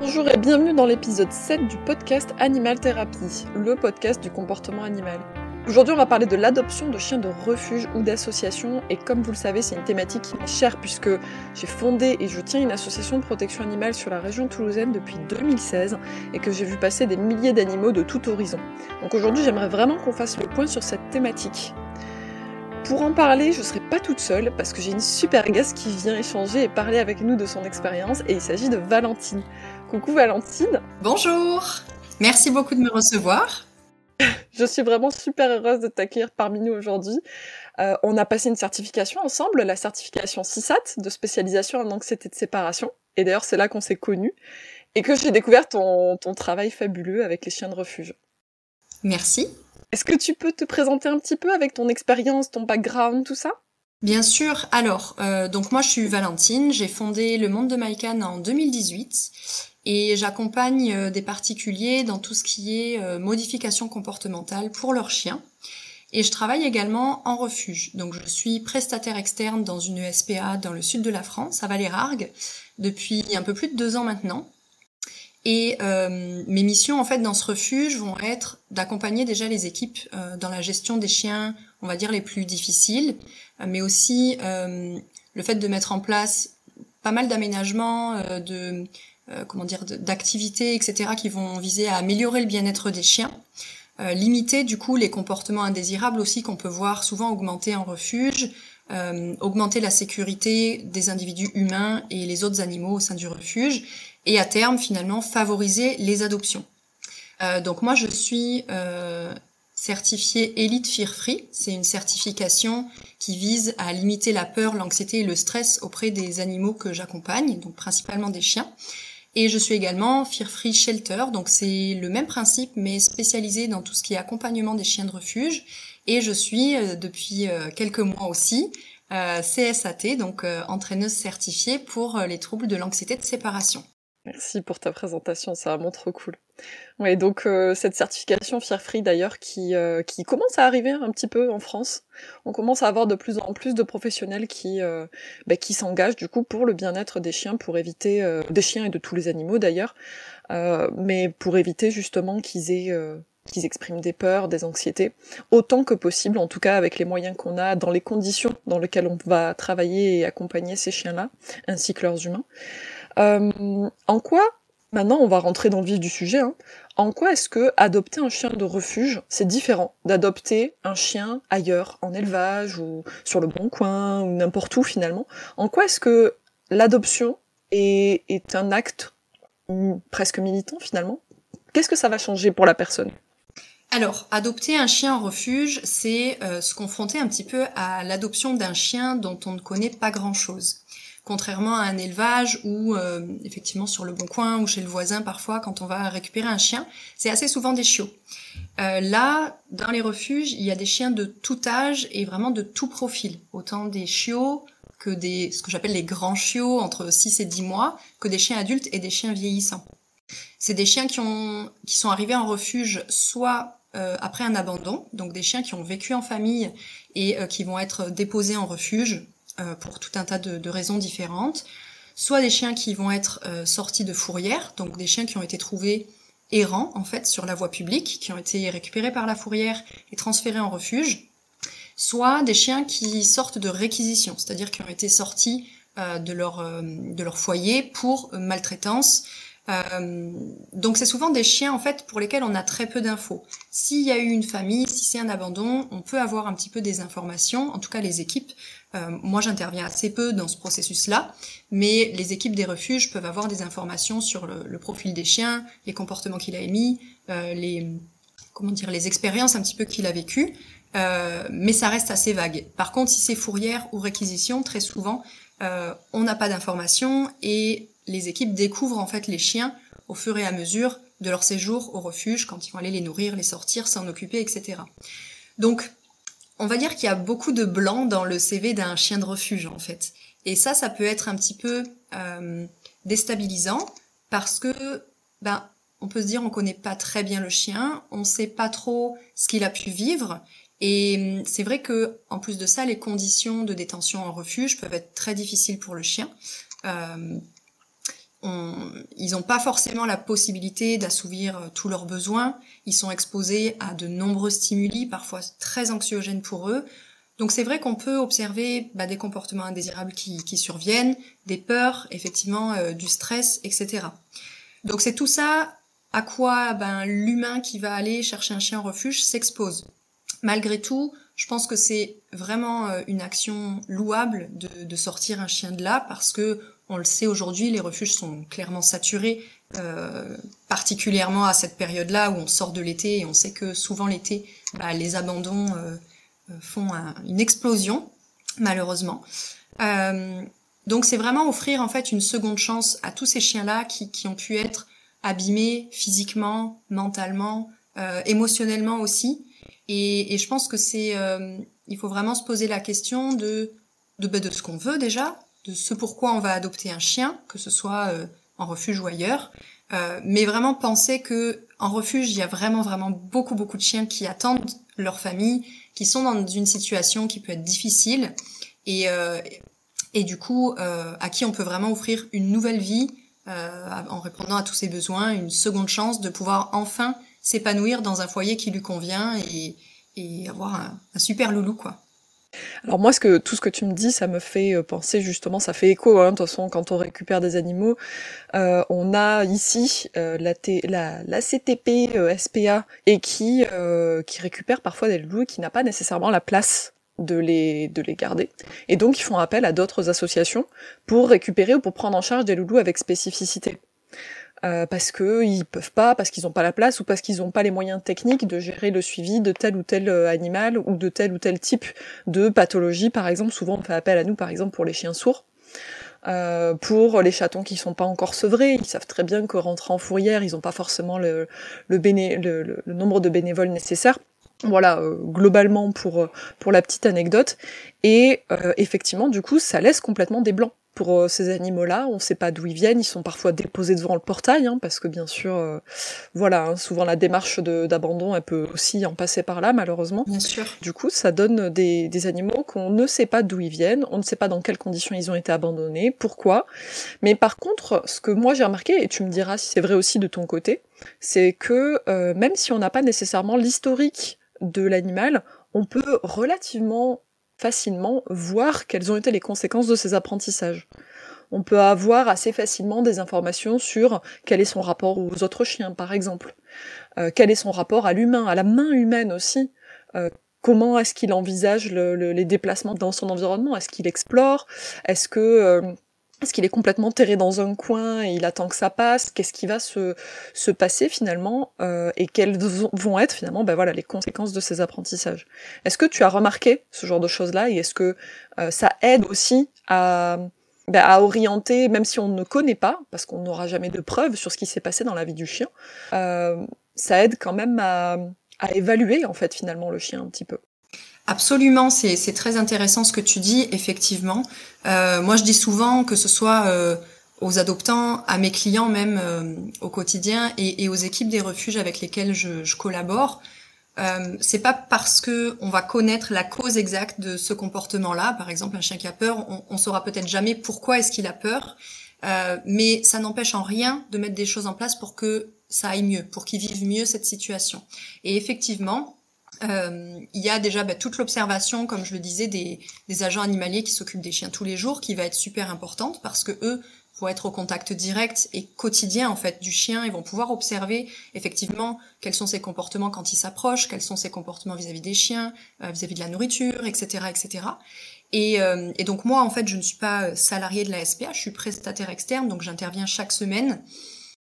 Bonjour et bienvenue dans l'épisode 7 du podcast Animal Thérapie, le podcast du comportement animal. Aujourd'hui, on va parler de l'adoption de chiens de refuge ou d'association. Et comme vous le savez, c'est une thématique qui m'est chère puisque j'ai fondé et je tiens une association de protection animale sur la région toulousaine depuis 2016 et que j'ai vu passer des milliers d'animaux de tout horizon. Donc aujourd'hui, j'aimerais vraiment qu'on fasse le point sur cette thématique. Pour en parler, je ne serai pas toute seule parce que j'ai une super guest qui vient échanger et parler avec nous de son expérience et il s'agit de Valentine. Coucou Valentine. Bonjour. Merci beaucoup de me recevoir. Je suis vraiment super heureuse de t'accueillir parmi nous aujourd'hui. Euh, on a passé une certification ensemble, la certification CISAT de spécialisation en anxiété de séparation. Et d'ailleurs, c'est là qu'on s'est connus et que j'ai découvert ton, travail fabuleux avec les chiens de refuge. Merci. Est-ce que tu peux te présenter un petit peu avec ton expérience, ton background, tout ça? Bien sûr. Alors, euh, donc moi je suis Valentine, j'ai fondé le Monde de Maïkan en 2018 et j'accompagne euh, des particuliers dans tout ce qui est euh, modification comportementale pour leurs chiens. Et je travaille également en refuge. Donc je suis prestataire externe dans une SPA dans le sud de la France, à Valérargues, depuis un peu plus de deux ans maintenant. Et euh, mes missions en fait dans ce refuge vont être d'accompagner déjà les équipes dans la gestion des chiens, on va dire les plus difficiles, mais aussi le fait de mettre en place pas mal d'aménagements, de euh, comment dire, d'activités, etc., qui vont viser à améliorer le bien-être des chiens. Euh, limiter du coup les comportements indésirables aussi qu'on peut voir souvent augmenter en refuge, euh, augmenter la sécurité des individus humains et les autres animaux au sein du refuge, et à terme finalement favoriser les adoptions. Euh, donc moi je suis euh, certifiée Elite Fear Free, c'est une certification qui vise à limiter la peur, l'anxiété et le stress auprès des animaux que j'accompagne, donc principalement des chiens. Et je suis également Fear Free Shelter, donc c'est le même principe mais spécialisé dans tout ce qui est accompagnement des chiens de refuge. Et je suis euh, depuis euh, quelques mois aussi euh, CSAT, donc entraîneuse certifiée pour les troubles de l'anxiété de séparation. Merci pour ta présentation, ça vraiment trop cool. Ouais, donc euh, cette certification Fear Free d'ailleurs qui, euh, qui commence à arriver un petit peu en France. On commence à avoir de plus en plus de professionnels qui, euh, bah, qui s'engagent du coup pour le bien-être des chiens, pour éviter des chiens et de tous les animaux d'ailleurs, mais pour éviter justement qu'ils aient qu'ils expriment des peurs, des anxiétés, autant que possible, en tout cas avec les moyens qu'on a, dans les conditions dans lesquelles on va travailler et accompagner ces chiens-là, ainsi que leurs humains. Euh, en quoi, maintenant on va rentrer dans le vif du sujet, hein, en quoi est-ce que adopter un chien de refuge, c'est différent d'adopter un chien ailleurs, en élevage ou sur le bon coin ou n'importe où finalement? En quoi est-ce que l'adoption est, un acte presque militant finalement? Qu'est-ce que ça va changer pour la personne? Alors, adopter un chien en refuge, c'est euh, se confronter un petit peu à l'adoption d'un chien dont on ne connaît pas grand-chose contrairement à un élevage où euh, effectivement sur le bon coin ou chez le voisin parfois quand on va récupérer un chien, c'est assez souvent des chiots. Euh, là, dans les refuges, il y a des chiens de tout âge et vraiment de tout profil, autant des chiots que des ce que j'appelle les grands chiots entre 6 et 10 mois, que des chiens adultes et des chiens vieillissants. C'est des chiens qui ont qui sont arrivés en refuge soit euh, après un abandon, donc des chiens qui ont vécu en famille et qui vont être déposés en refuge euh, pour tout un tas de, raisons différentes, soit des chiens qui vont être euh, sortis de fourrière, donc des chiens qui ont été trouvés errants en fait sur la voie publique, qui ont été récupérés par la fourrière et transférés en refuge, soit des chiens qui sortent de réquisition, c'est-à-dire qui ont été sortis euh, de leur de leur foyer pour maltraitance. donc c'est souvent des chiens en fait pour lesquels on a très peu d'infos. S'il y a eu une famille, si c'est un abandon, on peut avoir un petit peu des informations. En tout cas, les équipes euh, moi, j'interviens assez peu dans ce processus-là, mais les équipes des refuges peuvent avoir des informations sur le, profil des chiens, les comportements qu'il a émis, euh, les comment dire, les expériences un petit peu qu'il a vécues, euh, mais ça reste assez vague. Par contre, si c'est fourrière ou réquisition, très souvent, on n'a pas d'informations et les équipes découvrent en fait les chiens au fur et à mesure de leur séjour au refuge, quand ils vont aller les nourrir, les sortir, s'en occuper, etc. Donc, on va dire qu'il y a beaucoup de blanc dans le CV d'un chien de refuge en fait. Et ça, ça peut être un petit peu euh, déstabilisant parce que ben on peut se dire on connaît pas très bien le chien, on sait pas trop ce qu'il a pu vivre. Et hum, c'est vrai que en plus de ça, les conditions de détention en refuge peuvent être très difficiles pour le chien. Euh, ils n'ont pas forcément la possibilité d'assouvir euh, tous leurs besoins. Ils sont exposés à de nombreux stimuli, parfois très anxiogènes pour eux. Donc c'est vrai qu'on peut observer bah, des comportements indésirables qui, qui, surviennent, des peurs, effectivement, euh, du stress, etc. Donc c'est tout ça à quoi ben, l'humain qui va aller chercher un chien en refuge s'expose. Malgré tout, je pense que c'est vraiment euh, une action louable de, de, sortir un chien de là parce que on le sait aujourd'hui, les refuges sont clairement saturés, euh, particulièrement à cette période-là où on sort de l'été et on sait que souvent l'été, bah, les abandons euh, euh, font une explosion, malheureusement. donc c'est vraiment offrir en fait une seconde chance à tous ces chiens-là qui, qui, ont pu être abîmés physiquement, mentalement, émotionnellement aussi. Et, et, je pense que c'est, il faut vraiment se poser la question de de, bah, de ce qu'on veut déjà, de ce pourquoi on va adopter un chien, que ce soit euh, en refuge ou ailleurs, euh, mais vraiment penser que en refuge il y a vraiment vraiment beaucoup beaucoup de chiens qui attendent leur famille, qui sont dans une situation qui peut être difficile et euh, et du coup à qui on peut vraiment offrir une nouvelle vie en répondant à tous ses besoins, une seconde chance de pouvoir enfin s'épanouir dans un foyer qui lui convient et, et avoir un, un super loulou quoi. Alors moi, ce que, tout ce que tu me dis, ça me fait euh, penser justement, ça fait écho, hein, de toute façon, quand on récupère des animaux, euh, on a ici euh, la, CTP SPA et qui, qui récupère parfois des loups qui n'a pas nécessairement la place de les, de les garder. Et donc ils font appel à d'autres associations pour récupérer ou pour prendre en charge des loulous avec spécificité. Euh, parce que ils peuvent pas, parce qu'ils n'ont pas la place ou parce qu'ils n'ont pas les moyens techniques de gérer le suivi de tel ou tel euh, animal ou de tel ou tel type de pathologie. Par exemple, souvent on fait appel à nous, par exemple pour les chiens sourds. Euh, pour les chatons qui sont pas encore sevrés, ils savent très bien que rentrer en fourrière, ils n'ont pas forcément le, nombre de bénévoles nécessaires. Voilà, globalement pour pour la petite anecdote. Et effectivement, du coup, ça laisse complètement des blancs pour euh, ces animaux-là. On ne sait pas d'où ils viennent. Ils sont parfois déposés devant le portail, hein, parce que bien sûr, euh, voilà, hein, souvent la démarche d'abandon, elle peut aussi en passer par là, malheureusement. Bien sûr. Du coup, ça donne des, des animaux qu'on ne sait pas d'où ils viennent. On ne sait pas dans quelles conditions ils ont été abandonnés, pourquoi. Mais par contre, ce que moi j'ai remarqué, et tu me diras si c'est vrai aussi de ton côté, c'est que euh, même si on n'a pas nécessairement l'historique de l'animal, on peut relativement facilement voir quelles ont été les conséquences de ces apprentissages. On peut avoir assez facilement des informations sur quel est son rapport aux autres chiens, par exemple. Euh, quel est son rapport à l'humain, à la main humaine aussi. Euh, comment est-ce qu'il envisage les déplacements dans son environnement? Est-ce qu'il explore? Est-ce que euh, est-ce qu'il est complètement terré dans un coin et il attend que ça passe? Qu'est-ce qui va se, se passer finalement? Euh, Et quelles vont être finalement ben voilà, les conséquences de ces apprentissages? Est-ce que tu as remarqué ce genre de choses-là? Et est-ce que euh, ça aide aussi à, ben, à orienter, même si on ne connaît pas, parce qu'on n'aura jamais de preuves sur ce qui s'est passé dans la vie du chien, euh, ça aide quand même à, à évaluer en fait finalement le chien un petit peu Absolument, c'est très intéressant ce que tu dis, effectivement. Euh, moi, je dis souvent que ce soit euh, aux adoptants, à mes clients même euh, au quotidien et, et, aux équipes des refuges avec lesquelles je, je collabore, euh, c'est pas parce que on va connaître la cause exacte de ce comportement-là, par exemple un chien qui a peur, on, on saura peut-être jamais pourquoi est-ce qu'il a peur, euh, mais ça n'empêche en rien de mettre des choses en place pour que ça aille mieux, pour qu'il vive mieux cette situation. Et effectivement, euh, il y a déjà bah, toute l'observation, comme je le disais, des, des agents animaliers qui s'occupent des chiens tous les jours, qui va être super importante parce que eux vont être au contact direct et quotidien en fait du chien. Ils vont pouvoir observer effectivement quels sont ses comportements quand il s'approche, quels sont ses comportements vis-à-vis des chiens, euh, vis-à-vis de la nourriture, etc., etc. Et, euh, et, donc moi en fait je ne suis pas salarié de la SPA, je suis prestataire externe, donc j'interviens chaque semaine.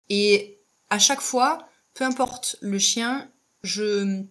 Et à chaque fois, peu importe le chien, je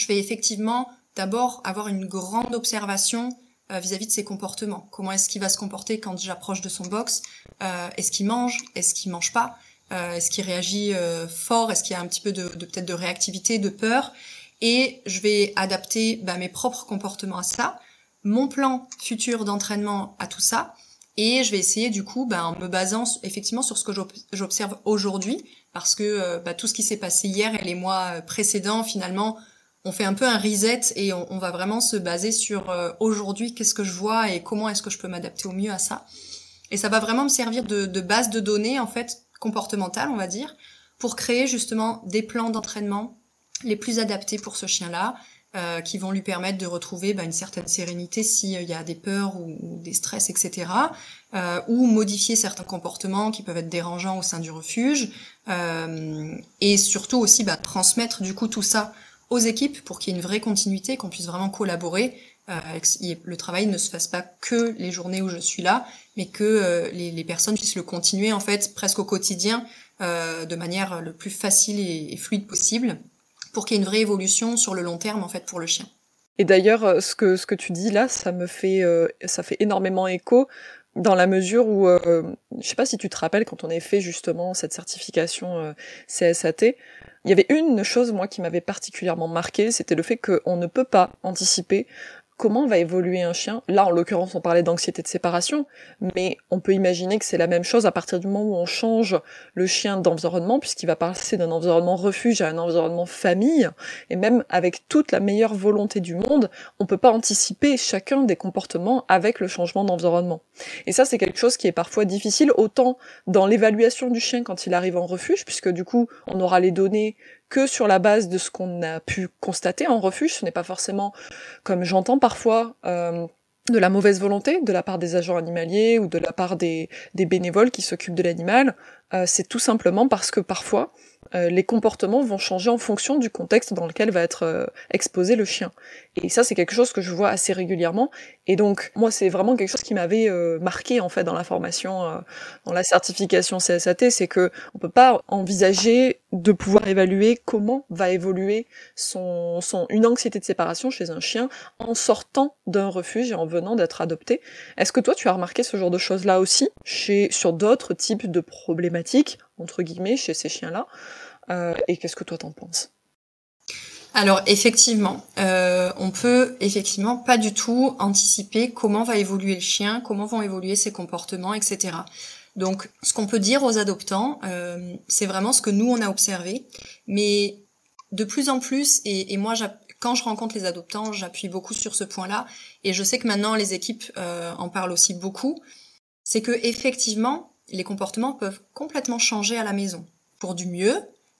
je vais effectivement d'abord avoir une grande observation euh, vis-à-vis de ses comportements. Comment est-ce qu'il va se comporter quand j'approche de son box? Euh, Est-ce qu'il mange? Est-ce qu'il mange pas? Euh, Est-ce qu'il réagit fort? Est-ce qu'il y a un petit peu de, peut-être de réactivité, de peur? Et je vais adapter bah, mes propres comportements à ça, mon plan futur d'entraînement à tout ça, et je vais essayer du coup, bah, en me basant effectivement sur ce que j'observe aujourd'hui, parce que bah, tout ce qui s'est passé hier et les mois précédents, finalement, on fait un peu un reset et on, va vraiment se baser sur euh, aujourd'hui qu'est-ce que je vois et comment est-ce que je peux m'adapter au mieux à ça. Et ça va vraiment me servir de, base de données, en fait, comportementale, on va dire, pour créer justement des plans d'entraînement les plus adaptés pour ce chien-là, euh, qui vont lui permettre de retrouver bah, une certaine sérénité s'il y a des peurs ou, des stress, etc. Euh, ou modifier certains comportements qui peuvent être dérangeants au sein du refuge. Euh, et surtout aussi bah, transmettre du coup tout ça aux équipes pour qu'il y ait une vraie continuité, qu'on puisse vraiment collaborer. Euh, le travail ne se fasse pas que les journées où je suis là, mais que euh, les, personnes puissent le continuer en fait presque au quotidien euh, de manière le plus facile et, fluide possible pour qu'il y ait une vraie évolution sur le long terme en fait pour le chien. Et d'ailleurs, ce que ce que tu dis là, ça me fait ça fait énormément écho dans la mesure où euh, je sais pas si tu te rappelles quand on a fait justement cette certification CSAT, il y avait une chose, moi, qui m'avait particulièrement marqué, c'était le fait qu'on ne peut pas anticiper comment va évoluer un chien? Là, en l'occurrence, on parlait d'anxiété de séparation, mais on peut imaginer que c'est la même chose à partir du moment où on change le chien d'environnement, puisqu'il va passer d'un environnement refuge à un environnement famille, et même avec toute la meilleure volonté du monde, on peut pas anticiper chacun des comportements avec le changement d'environnement. Et ça, c'est quelque chose qui est parfois difficile, autant dans l'évaluation du chien quand il arrive en refuge, puisque du coup, on aura les données que sur la base de ce qu'on a pu constater en refuge. Ce n'est pas forcément, comme j'entends parfois, euh, de la mauvaise volonté de la part des agents animaliers ou de la part des, bénévoles qui s'occupent de l'animal. Euh, c'est tout simplement parce que parfois, les comportements vont changer en fonction du contexte dans lequel va être euh, exposé le chien. Et ça, c'est quelque chose que je vois assez régulièrement. Et donc, moi, c'est vraiment quelque chose qui m'avait euh, marqué en fait dans la formation, dans la certification CSAT, c'est que on peut pas envisager de pouvoir évaluer comment va évoluer son, son une anxiété de séparation chez un chien en sortant d'un refuge et en venant d'être adopté. Est-ce que toi, tu as remarqué ce genre de choses là aussi chez sur d'autres types de problématiques entre guillemets, chez ces chiens-là. Euh, et qu'est-ce que toi t'en penses? Alors effectivement, euh, on peut effectivement pas du tout anticiper comment va évoluer le chien, comment vont évoluer ses comportements, etc. Donc ce qu'on peut dire aux adoptants, euh, c'est vraiment ce que nous on a observé, mais de plus en plus, et, moi quand je rencontre les adoptants, j'appuie beaucoup sur ce point-là, et je sais que maintenant les équipes en parlent aussi beaucoup, c'est que effectivement les comportements peuvent complètement changer à la maison, pour du mieux,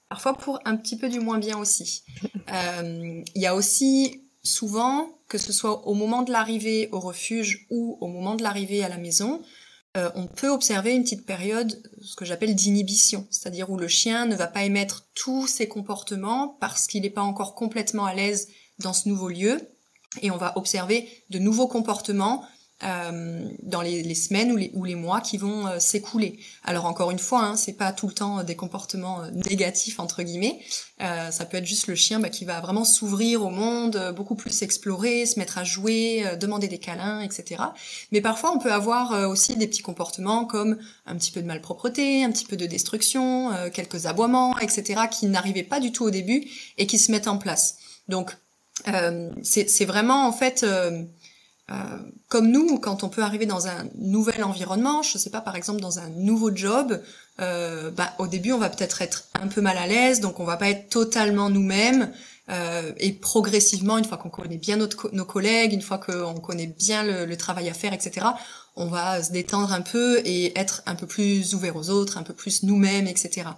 parfois pour un petit peu du moins bien aussi. Euh, il y a aussi souvent, que ce soit au moment de l'arrivée au refuge ou au moment de l'arrivée à la maison, euh, on peut observer une petite période, ce que j'appelle d'inhibition, c'est-à-dire où le chien ne va pas émettre tous ses comportements parce qu'il n'est pas encore complètement à l'aise dans ce nouveau lieu, et on va observer de nouveaux comportements euh, dans les, les, semaines ou les, ou les, mois qui vont euh, s'écouler. Alors encore une fois, hein, c'est pas tout le temps des comportements euh, négatifs entre guillemets. Euh, ça peut être juste le chien bah, qui va vraiment s'ouvrir au monde, beaucoup plus explorer, se mettre à jouer, demander des câlins, etc. Mais parfois, on peut avoir aussi des petits comportements comme un petit peu de malpropreté, un petit peu de destruction, quelques aboiements, etc. qui n'arrivaient pas du tout au début et qui se mettent en place. Donc c'est vraiment en fait euh, comme nous, quand on peut arriver dans un nouvel environnement, je sais pas, par exemple dans un nouveau job, euh, bah, au début on va peut-être être un peu mal à l'aise, donc on va pas être totalement nous-mêmes. Euh, et progressivement, une fois qu'on connaît bien nos collègues, une fois qu'on connaît bien le, le, travail à faire, etc., on va se détendre un peu et être un peu plus ouvert aux autres, un peu plus nous-mêmes, etc.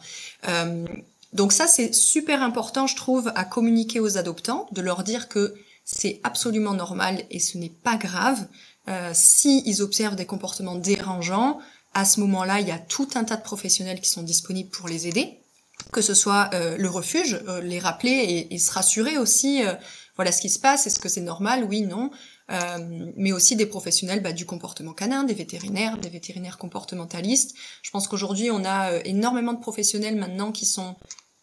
Euh, donc ça, c'est super important, je trouve, à communiquer aux adoptants, de leur dire que c'est absolument normal et ce n'est pas grave. Euh, si ils observent des comportements dérangeants, à ce moment-là, il y a tout un tas de professionnels qui sont disponibles pour les aider, que ce soit euh, le refuge, euh, les rappeler et, se rassurer aussi. Euh, voilà ce qui se passe, est-ce que c'est normal Oui, non. mais aussi des professionnels bah, du comportement canin, des vétérinaires, des vétérinaires comportementalistes. Je pense qu'aujourd'hui, on a énormément de professionnels maintenant qui sont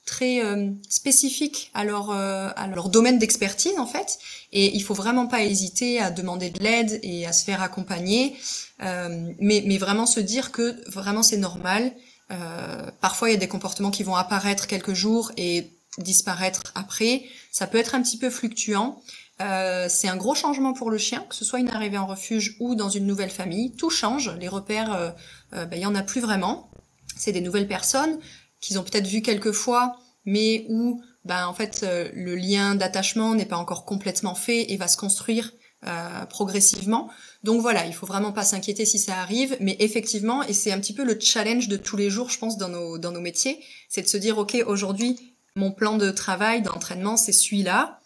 très euh, spécifiques à leur, euh, à leur domaine d'expertise en fait. Et il faut vraiment pas hésiter à demander de l'aide et à se faire accompagner, euh, mais, mais vraiment se dire que vraiment c'est normal. parfois il y a des comportements qui vont apparaître quelques jours et disparaître après. Ça peut être un petit peu fluctuant. c'est un gros changement pour le chien, que ce soit une arrivée en refuge ou dans une nouvelle famille. Tout change. Les repères, ben, il y en a plus vraiment. C'est des nouvelles personnes qu'ils ont peut-être vu quelques fois, mais où ben en fait euh, le lien d'attachement n'est pas encore complètement fait et va se construire progressivement. Donc voilà, il faut vraiment pas s'inquiéter si ça arrive, mais effectivement, et c'est un petit peu le challenge de tous les jours, je pense, dans nos, dans nos métiers, c'est de se dire, OK, aujourd'hui, mon plan de travail, d'entraînement, c'est celui-là,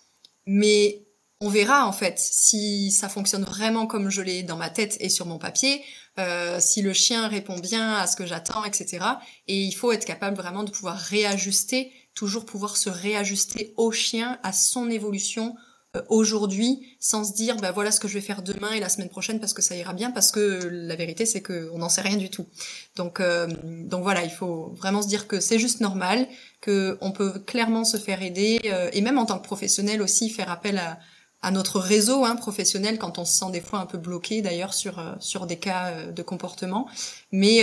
mais on verra en fait si ça fonctionne vraiment comme je l'ai dans ma tête et sur mon papier, euh, si le chien répond bien à ce que j'attends, etc. Et il faut être capable vraiment de pouvoir réajuster, toujours pouvoir se réajuster au chien, à son évolution, euh, aujourd'hui sans se dire bah voilà ce que je vais faire demain et la semaine prochaine parce que ça ira bien parce que la vérité c'est que on n'en sait rien du tout donc euh, donc voilà il faut vraiment se dire que c'est juste normal que on peut clairement se faire aider euh, et même en tant que professionnel aussi faire appel à, à notre réseau hein, professionnel quand on se sent des fois un peu bloqué d'ailleurs sur sur des cas de comportement mais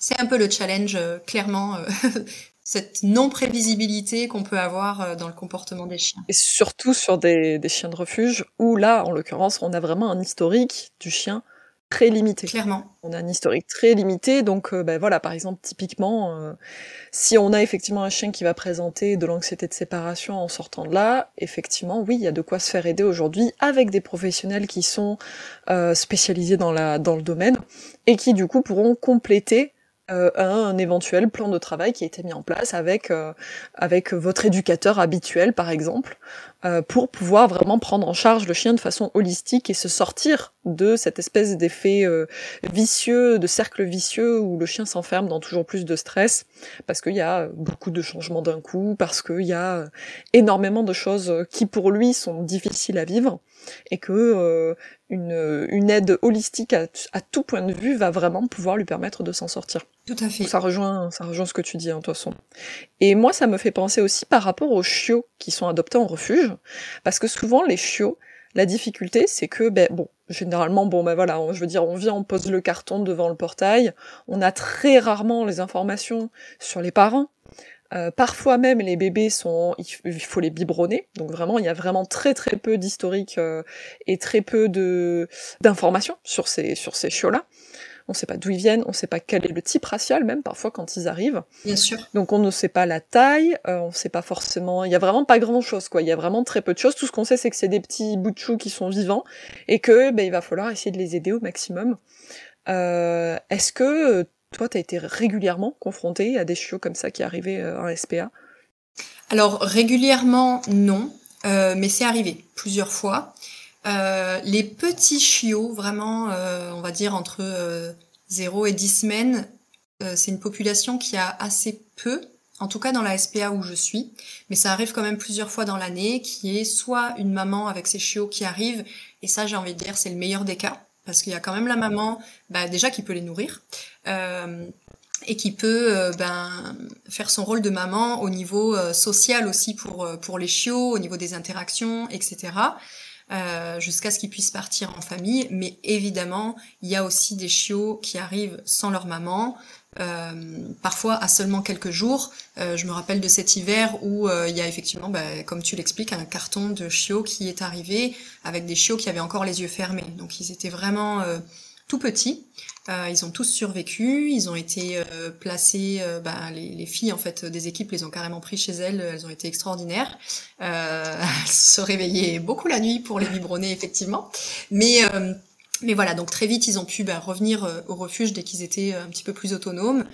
c'est un peu le challenge clairement cette non-prévisibilité qu'on peut avoir euh, dans le comportement des chiens. Et surtout sur des, chiens de refuge, où là, en l'occurrence, on a vraiment un historique du chien très limité. Clairement. On a un historique très limité, donc euh, ben voilà, par exemple, typiquement, euh, si on a effectivement un chien qui va présenter de l'anxiété de séparation en sortant de là, effectivement, oui, il y a de quoi se faire aider aujourd'hui avec des professionnels qui sont spécialisés dans, la, dans le domaine et qui du coup pourront compléter euh, un, éventuel plan de travail qui a été mis en place avec euh, avec votre éducateur habituel par exemple euh, pour pouvoir vraiment prendre en charge le chien de façon holistique et se sortir de cette espèce d'effet vicieux de cercle vicieux où le chien s'enferme dans toujours plus de stress parce qu'il y a beaucoup de changements d'un coup parce qu'il y a énormément de choses qui pour lui sont difficiles à vivre et que une, une aide holistique à, à, tout point de vue va vraiment pouvoir lui permettre de s'en sortir. Tout à fait. ça rejoint, ça rejoint ce que tu dis, en hein, toute façon. Et moi, ça me fait penser aussi par rapport aux chiots qui sont adoptés en refuge, parce que souvent les chiots, la difficulté, c'est que, ben bon, généralement, bon ben voilà, je veux dire, on vient, on pose le carton devant le portail, on a très rarement les informations sur les parents, euh, parfois même les bébés sont, il faut les biberonner, donc vraiment il y a vraiment très très peu d'historique euh, et très peu de d'informations sur ces sur ces chiots là. On ne sait pas d'où ils viennent, on ne sait pas quel est le type racial même parfois quand ils arrivent. Bien sûr. Donc on ne sait pas la taille, euh, on ne sait pas forcément, il y a vraiment pas grand chose quoi. Il y a vraiment très peu de choses. Tout ce qu'on sait c'est que c'est des petits bouts de choux qui sont vivants et que ben, il va falloir essayer de les aider au maximum. Est-ce que toi, tu as été régulièrement confronté à des chiots comme ça qui arrivaient euh, en SPA Alors, régulièrement, non, euh, mais c'est arrivé plusieurs fois. Euh, les petits chiots, vraiment, on va dire entre 0 et 10 semaines, c'est une population qui a assez peu, en tout cas dans la SPA où je suis, mais ça arrive quand même plusieurs fois dans l'année, qui est soit une maman avec ses chiots qui arrivent, et ça j'ai envie de dire c'est le meilleur des cas, parce qu'il y a quand même la maman, bah, déjà qui peut les nourrir, euh, et qui peut euh, ben, faire son rôle de maman au niveau euh, social aussi pour, pour les chiots, au niveau des interactions, etc. jusqu'à ce qu'ils puissent partir en famille. Mais évidemment, il y a aussi des chiots qui arrivent sans leur maman, euh, parfois à seulement quelques jours. Euh, je me rappelle de cet hiver où euh, il y a effectivement, bah, comme tu l'expliques, un carton de chiots qui est arrivé avec des chiots qui avaient encore les yeux fermés. Donc ils étaient vraiment tout petits. ils ont tous survécu. Ils ont été placés. Bah, les, les, filles en fait des équipes les ont carrément pris chez elles. Elles ont été extraordinaires. elles se réveillaient beaucoup la nuit pour les biberonner effectivement. Mais mais voilà, donc très vite, ils ont pu bah, revenir euh, au refuge dès qu'ils étaient euh, un petit peu plus autonomes.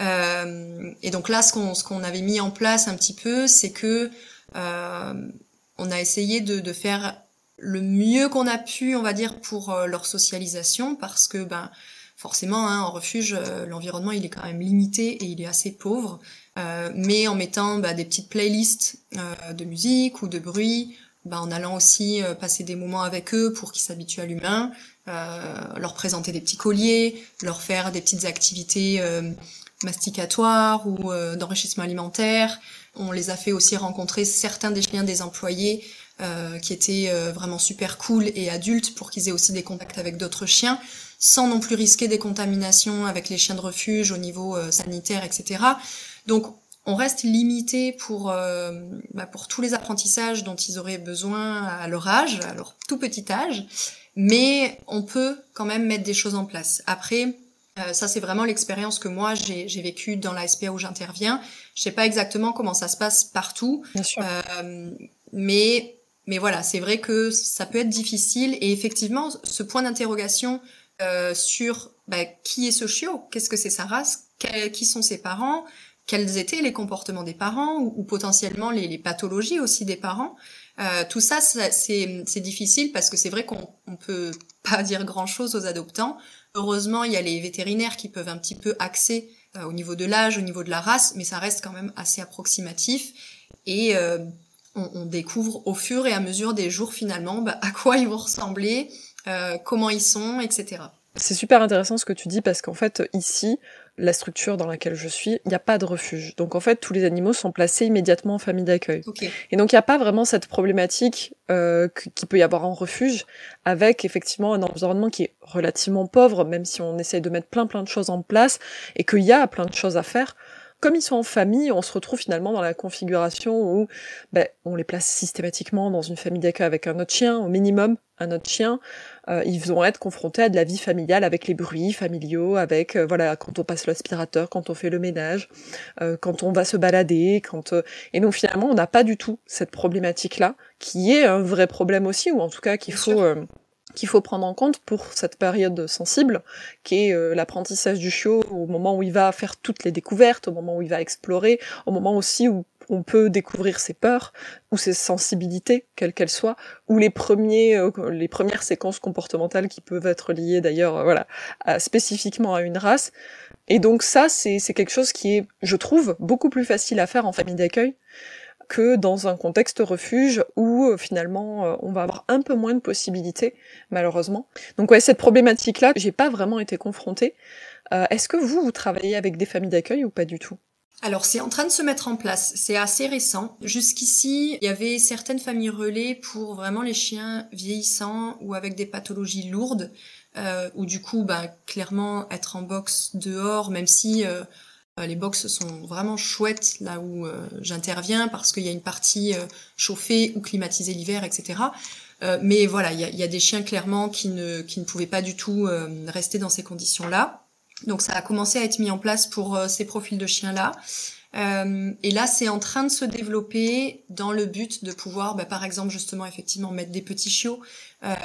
Euh, et donc là, ce qu'on avait mis en place un petit peu, c'est que on a essayé de, de faire le mieux qu'on a pu, on va dire, pour leur socialisation, parce que ben forcément, hein, en refuge, l'environnement il est quand même limité et il est assez pauvre. mais en mettant bah, des petites playlists de musique ou de bruit, bah, en allant aussi passer des moments avec eux pour qu'ils s'habituent à l'humain, euh, leur présenter des petits colliers, leur faire des petites activités euh, masticatoires ou euh, d'enrichissement alimentaire. On les a fait aussi rencontrer certains des chiens des employés qui étaient vraiment super cool et adultes pour qu'ils aient aussi des contacts avec d'autres chiens, sans non plus risquer des contaminations avec les chiens de refuge au niveau sanitaire, etc. Donc on reste limité pour bah, pour tous les apprentissages dont ils auraient besoin à leur âge, à leur tout petit âge. Mais on peut quand même mettre des choses en place. Après, euh, ça c'est vraiment l'expérience que moi j'ai vécue dans la SPA où j'interviens. Je sais pas exactement comment ça se passe partout, Bien sûr. Euh, mais mais voilà, c'est vrai que ça peut être difficile et effectivement, ce point d'interrogation euh, sur bah, qui est ce chiot, qu'est-ce que c'est sa race, qui sont ses parents, quels étaient les comportements des parents? Ou, potentiellement les, les, pathologies aussi des parents? Euh, tout ça, c'est difficile parce que c'est vrai qu'on on peut pas dire grand-chose aux adoptants. Heureusement, il y a les vétérinaires qui peuvent un petit peu axer euh, au niveau de l'âge, au niveau de la race, mais ça reste quand même assez approximatif. Et euh, on, découvre au fur et à mesure des jours finalement bah, à quoi ils vont ressembler, comment ils sont, etc. C'est super intéressant ce que tu dis parce qu'en fait ici, la structure dans laquelle je suis, il n'y a pas de refuge. Donc en fait, tous les animaux sont placés immédiatement en famille d'accueil. Et donc il n'y a pas vraiment cette problématique euh, qu'il peut y avoir en refuge, avec effectivement un environnement qui est relativement pauvre, même si on essaye de mettre plein plein de choses en place, et qu'il y a plein de choses à faire comme ils sont en famille, on se retrouve finalement dans la configuration où ben, on les place systématiquement dans une famille d'accueil avec un autre chien, au minimum un autre chien. Euh, ils vont être confrontés à de la vie familiale avec les bruits familiaux, avec euh, voilà quand on passe l'aspirateur, quand on fait le ménage, euh, quand on va se balader, quand et donc finalement on n'a pas du tout cette problématique là, qui est un vrai problème aussi, ou en tout cas qu'il faut qu'il faut prendre en compte pour cette période sensible, qui est euh, l'apprentissage du chiot au moment où il va faire toutes les découvertes, au moment où il va explorer, au moment aussi où on peut découvrir ses peurs ou ses sensibilités, quelles qu'elles soient, ou les premiers, euh, les premières séquences comportementales qui peuvent être liées d'ailleurs, euh, voilà, spécifiquement à une race. Et donc ça, c'est quelque chose qui est, je trouve, beaucoup plus facile à faire en famille d'accueil que dans un contexte refuge où euh, finalement on va avoir un peu moins de possibilités malheureusement. Donc ouais, cette problématique là, j'ai pas vraiment été confrontée. Est-ce que vous vous travaillez avec des familles d'accueil ou pas du tout? Alors c'est en train de se mettre en place, c'est assez récent. Jusqu'ici, il y avait certaines familles relais pour vraiment les chiens vieillissants ou avec des pathologies lourdes, euh, où du coup, bah, clairement, être en box dehors, même si euh, les box sont vraiment chouettes là où euh, j'interviens parce qu'il y a une partie euh, chauffée ou climatisée l'hiver, etc. mais voilà, il y a, des chiens clairement qui ne, qui ne pouvaient pas du tout rester dans ces conditions-là. Donc ça a commencé à être mis en place pour ces profils de chiens-là. et là, c'est en train de se développer dans le but de pouvoir, bah, par exemple, justement, effectivement, mettre des petits chiots,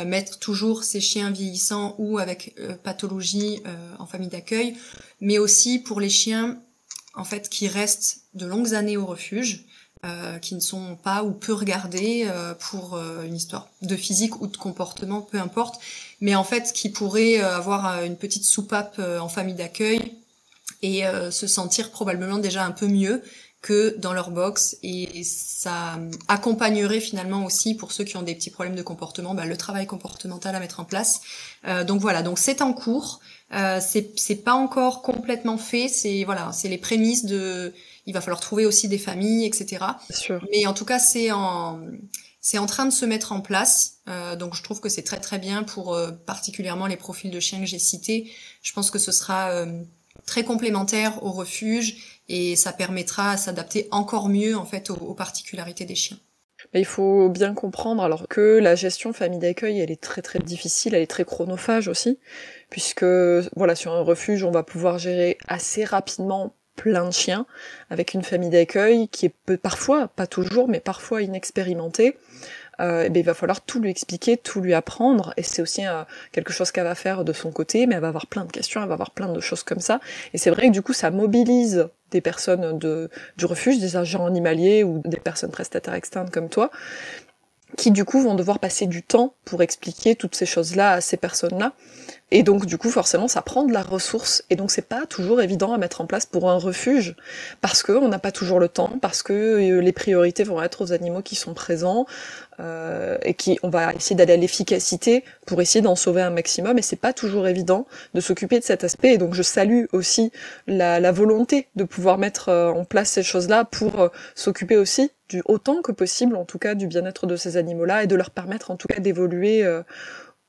mettre toujours ces chiens vieillissants ou avec pathologie en famille d'accueil, mais aussi pour les chiens en fait qui restent de longues années au refuge, euh, qui ne sont pas ou peu regardés euh, pour euh, une histoire de physique ou de comportement, peu importe, mais en fait qui pourraient avoir une petite soupape en famille d'accueil et se sentir probablement déjà un peu mieux que dans leur box et ça accompagnerait finalement aussi pour ceux qui ont des petits problèmes de comportement bah, le travail comportemental à mettre en place donc voilà donc c'est en cours euh, c'est pas encore complètement fait. C'est voilà, c'est les prémices de. Il va falloir trouver aussi des familles, etc. Sûr. Mais en tout cas, c'est en c'est en train de se mettre en place. Euh, donc je trouve que c'est très très bien pour euh, particulièrement les profils de chiens que j'ai cités. Je pense que ce sera euh, très complémentaire au refuge et ça permettra à s'adapter encore mieux en fait aux particularités des chiens. Mais il faut bien comprendre alors que la gestion famille d'accueil, elle est très très difficile, elle est très chronophage aussi, puisque voilà sur un refuge, on va pouvoir gérer assez rapidement plein de chiens avec une famille d'accueil qui est parfois, pas toujours, mais parfois inexpérimentée. Euh, eh ben, il va falloir tout lui expliquer, tout lui apprendre, et c'est aussi euh, quelque chose qu'elle va faire de son côté, mais elle va avoir plein de questions, elle va avoir plein de choses comme ça, et c'est vrai que du coup ça mobilise des personnes de, du refuge, des agents animaliers ou des personnes prestataires externes comme toi, qui du coup vont devoir passer du temps pour expliquer toutes ces choses-là à ces personnes-là. Et donc du coup forcément ça prend de la ressource et donc c'est pas toujours évident à mettre en place pour un refuge parce que on n'a pas toujours le temps, parce que euh, les priorités vont être aux animaux qui sont présents euh, et qui on va essayer d'aller à l'efficacité pour essayer d'en sauver un maximum et c'est pas toujours évident de s'occuper de cet aspect et donc je salue aussi la, volonté de pouvoir mettre euh, en place ces choses-là pour euh, s'occuper aussi du autant que possible en tout cas du bien-être de ces animaux-là et de leur permettre en tout cas d'évoluer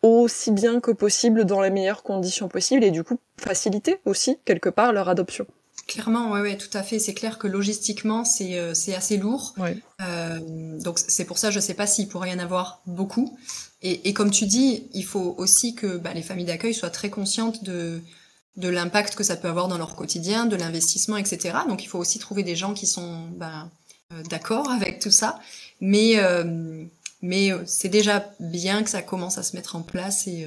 aussi bien que possible dans les meilleures conditions possibles et du coup faciliter aussi quelque part leur adoption. Clairement, ouais, ouais, tout à fait. C'est clair que logistiquement, c'est euh, c'est assez lourd. Euh, donc c'est pour ça, je sais pas s'il pourrait y en avoir beaucoup. Et, et comme tu dis, il faut aussi que bah, les familles d'accueil soient très conscientes de de l'impact que ça peut avoir dans leur quotidien, de l'investissement, etc. Donc il faut aussi trouver des gens qui sont bah, euh, d'accord avec tout ça. Mais euh, Mais c'est déjà bien que ça commence à se mettre en place et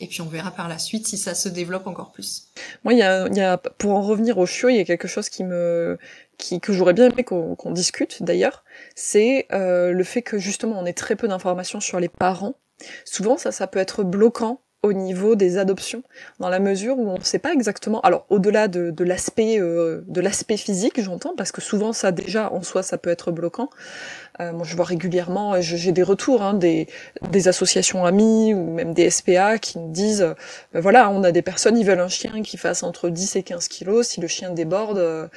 et puis on verra par la suite si ça se développe encore plus. Moi, il y a, y a, pour en revenir au chiot, il y a quelque chose qui me, qui, que j'aurais bien aimé qu'on discute d'ailleurs, c'est euh, le fait que justement on ait très peu d'informations sur les parents. Souvent, ça, ça peut être bloquant au niveau des adoptions, dans la mesure où on ne sait pas exactement. Alors au-delà de, de l'aspect euh, de l'aspect physique, j'entends, parce que souvent ça déjà en soi ça peut être bloquant. Euh, moi je vois régulièrement, j'ai des retours hein, des, des associations amies ou même des SPA qui me disent, euh, voilà, on a des personnes, ils veulent un chien qui fasse entre 10 et 15 kilos. Si le chien déborde, euh,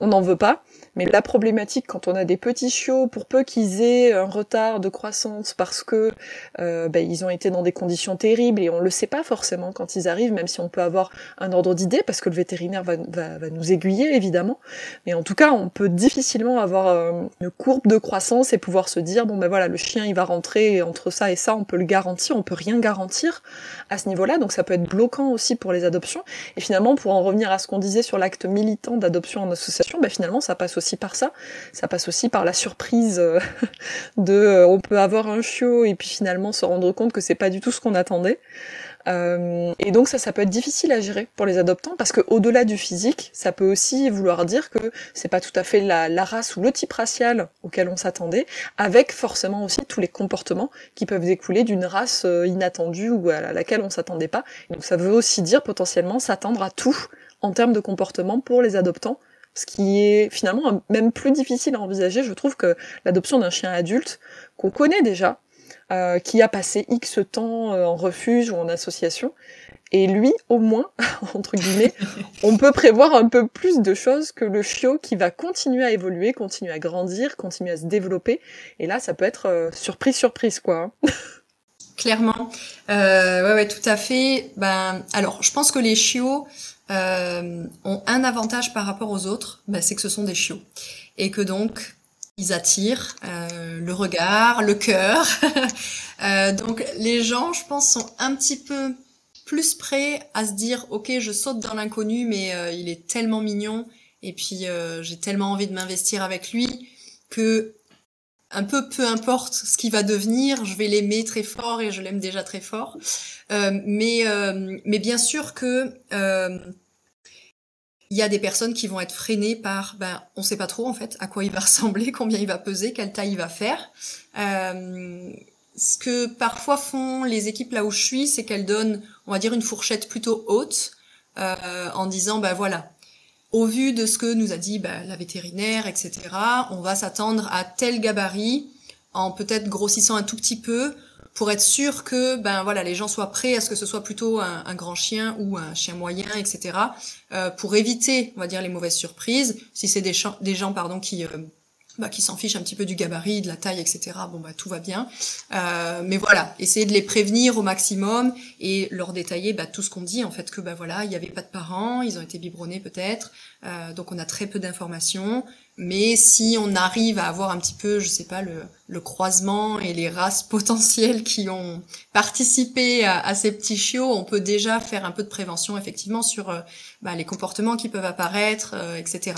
on n'en veut pas. Mais la problématique quand on a des petits chiots, pour peu qu'ils aient un retard de croissance parce que euh, ben, ils ont été dans des conditions terribles et on le sait pas forcément quand ils arrivent, même si on peut avoir un ordre d'idée parce que le vétérinaire va, va, va, nous aiguiller évidemment. Mais en tout cas, on peut difficilement avoir euh, une courbe de croissance et pouvoir se dire bon ben voilà le chien il va rentrer entre ça et ça, on peut le garantir, on peut rien garantir à ce niveau-là. Donc ça peut être bloquant aussi pour les adoptions. Et finalement, pour en revenir à ce qu'on disait sur l'acte militant d'adoption en association, ben finalement ça passe aussi par ça. Ça passe aussi par la surprise euh, de euh, on peut avoir un chiot et puis finalement se rendre compte que c'est pas du tout ce qu'on attendait. Euh, et donc ça, ça peut être difficile à gérer pour les adoptants parce que au-delà du physique, ça peut aussi vouloir dire que c'est pas tout à fait la, la, race ou le type racial auquel on s'attendait, avec forcément aussi tous les comportements qui peuvent découler d'une race inattendue ou à laquelle on s'attendait pas. donc ça veut aussi dire potentiellement s'attendre à tout en termes de comportement pour les adoptants ce qui est finalement même plus difficile à envisager. Je trouve que l'adoption d'un chien adulte qu'on connaît déjà, euh, qui a passé X temps euh, en refuge ou en association, et lui, au moins, entre guillemets, on peut prévoir un peu plus de choses que le chiot qui va continuer à évoluer, continuer à grandir, continuer à se développer. Et là, ça peut être euh, surprise, surprise, quoi. Clairement. Euh, ouais, ouais, tout à fait. Ben, alors, je pense que les chiots, euh, ont un avantage par rapport aux autres, bah, c'est que ce sont des chiots. Et que donc, ils attirent euh, le regard, le cœur. euh, donc les gens, je pense, sont un petit peu plus prêts à se dire, ok, je saute dans l'inconnu, mais euh, il est tellement mignon, et puis euh, j'ai tellement envie de m'investir avec lui que un peu peu importe ce qui va devenir, je vais l'aimer très fort et je l'aime déjà très fort. Euh, mais euh, mais bien sûr que euh, il y a des personnes qui vont être freinées par ben on sait pas trop en fait à quoi il va ressembler, combien il va peser, quelle taille il va faire. ce que parfois font les équipes là où je suis, c'est qu'elles donnent, on va dire, une fourchette plutôt haute en disant ben voilà, au vu de ce que nous a dit bah, la vétérinaire, etc., on va s'attendre à tel gabarit en peut-être grossissant un tout petit peu pour être sûr que ben voilà les gens soient prêts à ce que ce soit plutôt un, grand chien ou un chien moyen, etc. Euh, pour éviter, on va dire, les mauvaises surprises. Si c'est des, des gens pardon qui euh, bah, qui s'en fichent un petit peu du gabarit, de la taille, etc. Bon bah tout va bien. Euh, mais voilà, essayer de les prévenir au maximum et leur détailler bah, tout ce qu'on dit en fait que bah voilà, il n'y avait pas de parents, ils ont été biberonnés peut-être, euh, donc on a très peu d'informations. Mais si on arrive à avoir un petit peu, je sais pas, le, croisement et les races potentielles qui ont participé à, à, ces petits chiots, on peut déjà faire un peu de prévention effectivement sur euh, bah, les comportements qui peuvent apparaître, etc.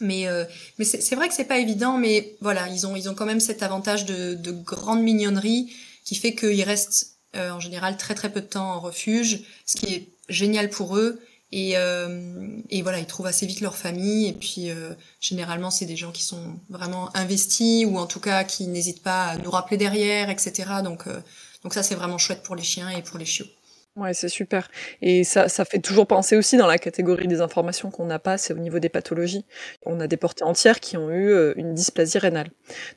Mais, euh, mais c'est vrai que c'est pas évident, mais voilà, ils ont, ils ont quand même cet avantage de, de grande mignonnerie qui fait qu'ils restent euh, en général très très peu de temps en refuge, ce qui est génial pour eux. Et, euh, et voilà, ils trouvent assez vite leur famille. Et puis euh, généralement, c'est des gens qui sont vraiment investis ou en tout cas qui n'hésitent pas à nous rappeler derrière, etc. Donc, euh, donc ça, c'est vraiment chouette pour les chiens et pour les chiots. Ouais, c'est super. Et ça, ça fait toujours penser aussi dans la catégorie des informations qu'on n'a pas, c'est au niveau des pathologies. On a des portées entières qui ont eu euh, une dysplasie rénale.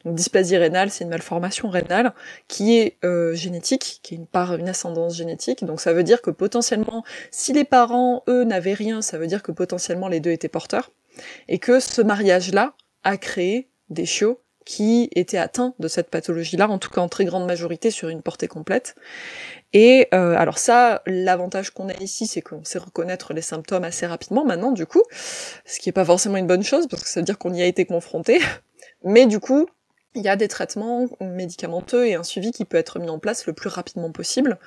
Donc dysplasie rénale, c'est une malformation rénale qui est euh, génétique, qui est une une ascendance génétique. Donc ça veut dire que potentiellement, si les parents, eux, n'avaient rien, ça veut dire que potentiellement les deux étaient porteurs. Et que ce mariage-là a créé des chiots qui étaient atteints de cette pathologie-là, en tout cas en très grande majorité sur une portée complète. Et euh, alors ça, l'avantage qu'on a ici, c'est qu'on sait reconnaître les symptômes assez rapidement maintenant, du coup, ce qui est pas forcément une bonne chose, parce que ça veut dire qu'on y a été confronté. Mais du coup, il y a des traitements médicamenteux et un suivi qui peut être mis en place le plus rapidement possible.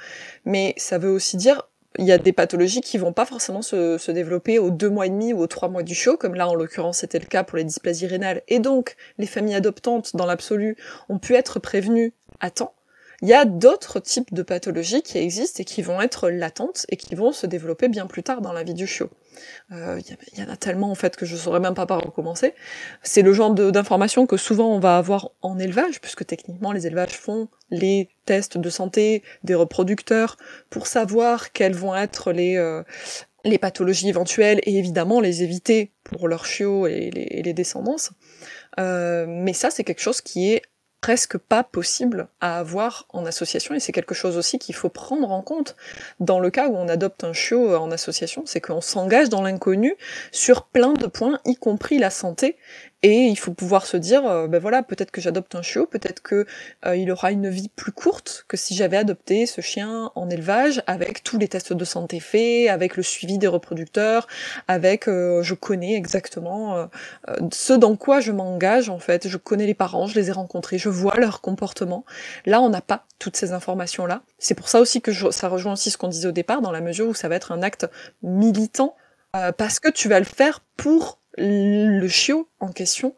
Mais ça veut aussi dire il y a des pathologies qui vont pas forcément se, se, développer aux deux mois et demi ou aux trois mois du show, comme là en l'occurrence c'était le cas pour les dysplasies rénales, et donc les familles adoptantes dans l'absolu ont pu être prévenues à temps, il y a d'autres types de pathologies qui existent et qui vont être latentes et qui vont se développer bien plus tard dans la vie du chiot. Euh, il y, en a tellement en fait que je saurais même pas par où commencer. C'est le genre d'informations que souvent on va avoir en élevage, puisque techniquement les élevages font les tests de santé des reproducteurs pour savoir quelles vont être les euh, les pathologies éventuelles et évidemment les éviter pour leurs chiots et les, et les descendances. Euh, mais ça, c'est quelque chose qui est presque pas possible à avoir en association. Et c'est quelque chose aussi qu'il faut prendre en compte dans le cas où on adopte un chiot en association, c'est qu'on s'engage dans l'inconnu sur plein de points, y compris la santé et il faut pouvoir se dire, euh, ben voilà, peut-être que j'adopte un chiot, peut-être que euh, il aura une vie plus courte que si j'avais adopté ce chien en élevage, avec tous les tests de santé faits, avec le suivi des reproducteurs, avec, euh, je connais exactement ce dans quoi je m'engage en fait. Je connais les parents, je les ai rencontrés, je vois leur comportement. Là, on n'a pas toutes ces informations là. C'est pour ça aussi que ça rejoint aussi ce qu'on disait au départ, dans la mesure où ça va être un acte militant, parce que tu vas le faire pour le chiot en question,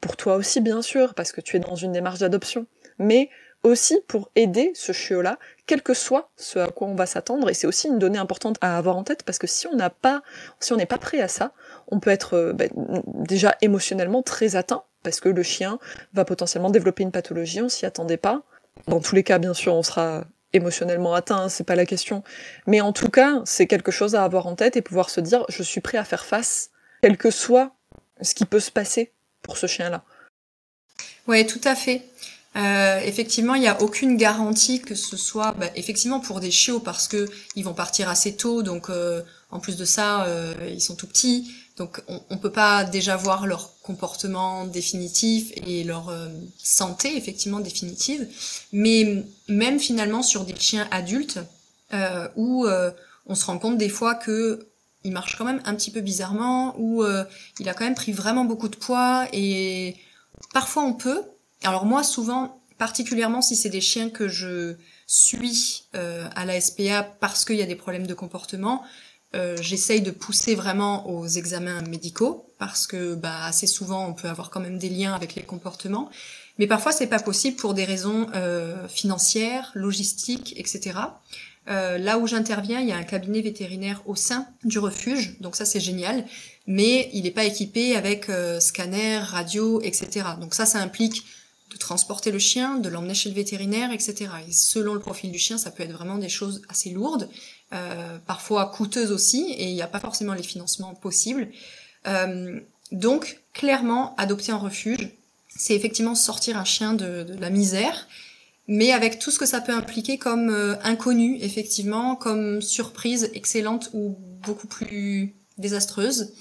pour toi aussi bien sûr, parce que tu es dans une démarche d'adoption, mais aussi pour aider ce chiot-là, quel que soit ce à quoi on va s'attendre, et c'est aussi une donnée importante à avoir en tête, parce que si on n'a pas, si on n'est pas prêt à ça, on peut être euh, ben, déjà émotionnellement très atteint, parce que le chien va potentiellement développer une pathologie, on s'y attendait pas. Dans tous les cas, bien sûr, on sera émotionnellement atteint, c'est pas la question. Mais en tout cas, c'est quelque chose à avoir en tête et pouvoir se dire, je suis prêt à faire face quel que soit ce qui peut se passer pour ce chien-là. Ouais, tout à fait. Euh, effectivement, il n'y a aucune garantie que ce soit, bah, effectivement, pour des chiots parce que ils vont partir assez tôt, donc euh, en plus de ça, euh, ils sont tout petits, donc on, on peut pas déjà voir leur comportement définitif et leur euh, santé effectivement définitive. Mais même finalement sur des chiens adultes, euh, où on se rend compte des fois que il marche quand même un petit peu bizarrement, ou euh, il a quand même pris vraiment beaucoup de poids, et parfois on peut. Alors moi, souvent, particulièrement si c'est des chiens que je suis euh, à la SPA parce qu'il y a des problèmes de comportement, euh, j'essaye de pousser vraiment aux examens médicaux parce que bah, assez souvent on peut avoir quand même des liens avec les comportements, mais parfois c'est pas possible pour des raisons financières, logistiques, etc. Euh, là où j'interviens, il y a un cabinet vétérinaire au sein du refuge, donc ça c'est génial, mais il n'est pas équipé avec euh, scanner, radio, etc. Donc ça, ça implique de transporter le chien, de l'emmener chez le vétérinaire, etc. Et selon le profil du chien, ça peut être vraiment des choses assez lourdes, euh, parfois coûteuses aussi, et il n'y a pas forcément les financements possibles. donc, clairement, adopter un refuge, c'est effectivement sortir un chien de la misère mais avec tout ce que ça peut impliquer comme euh, inconnu, effectivement, comme surprise excellente ou beaucoup plus désastreuse.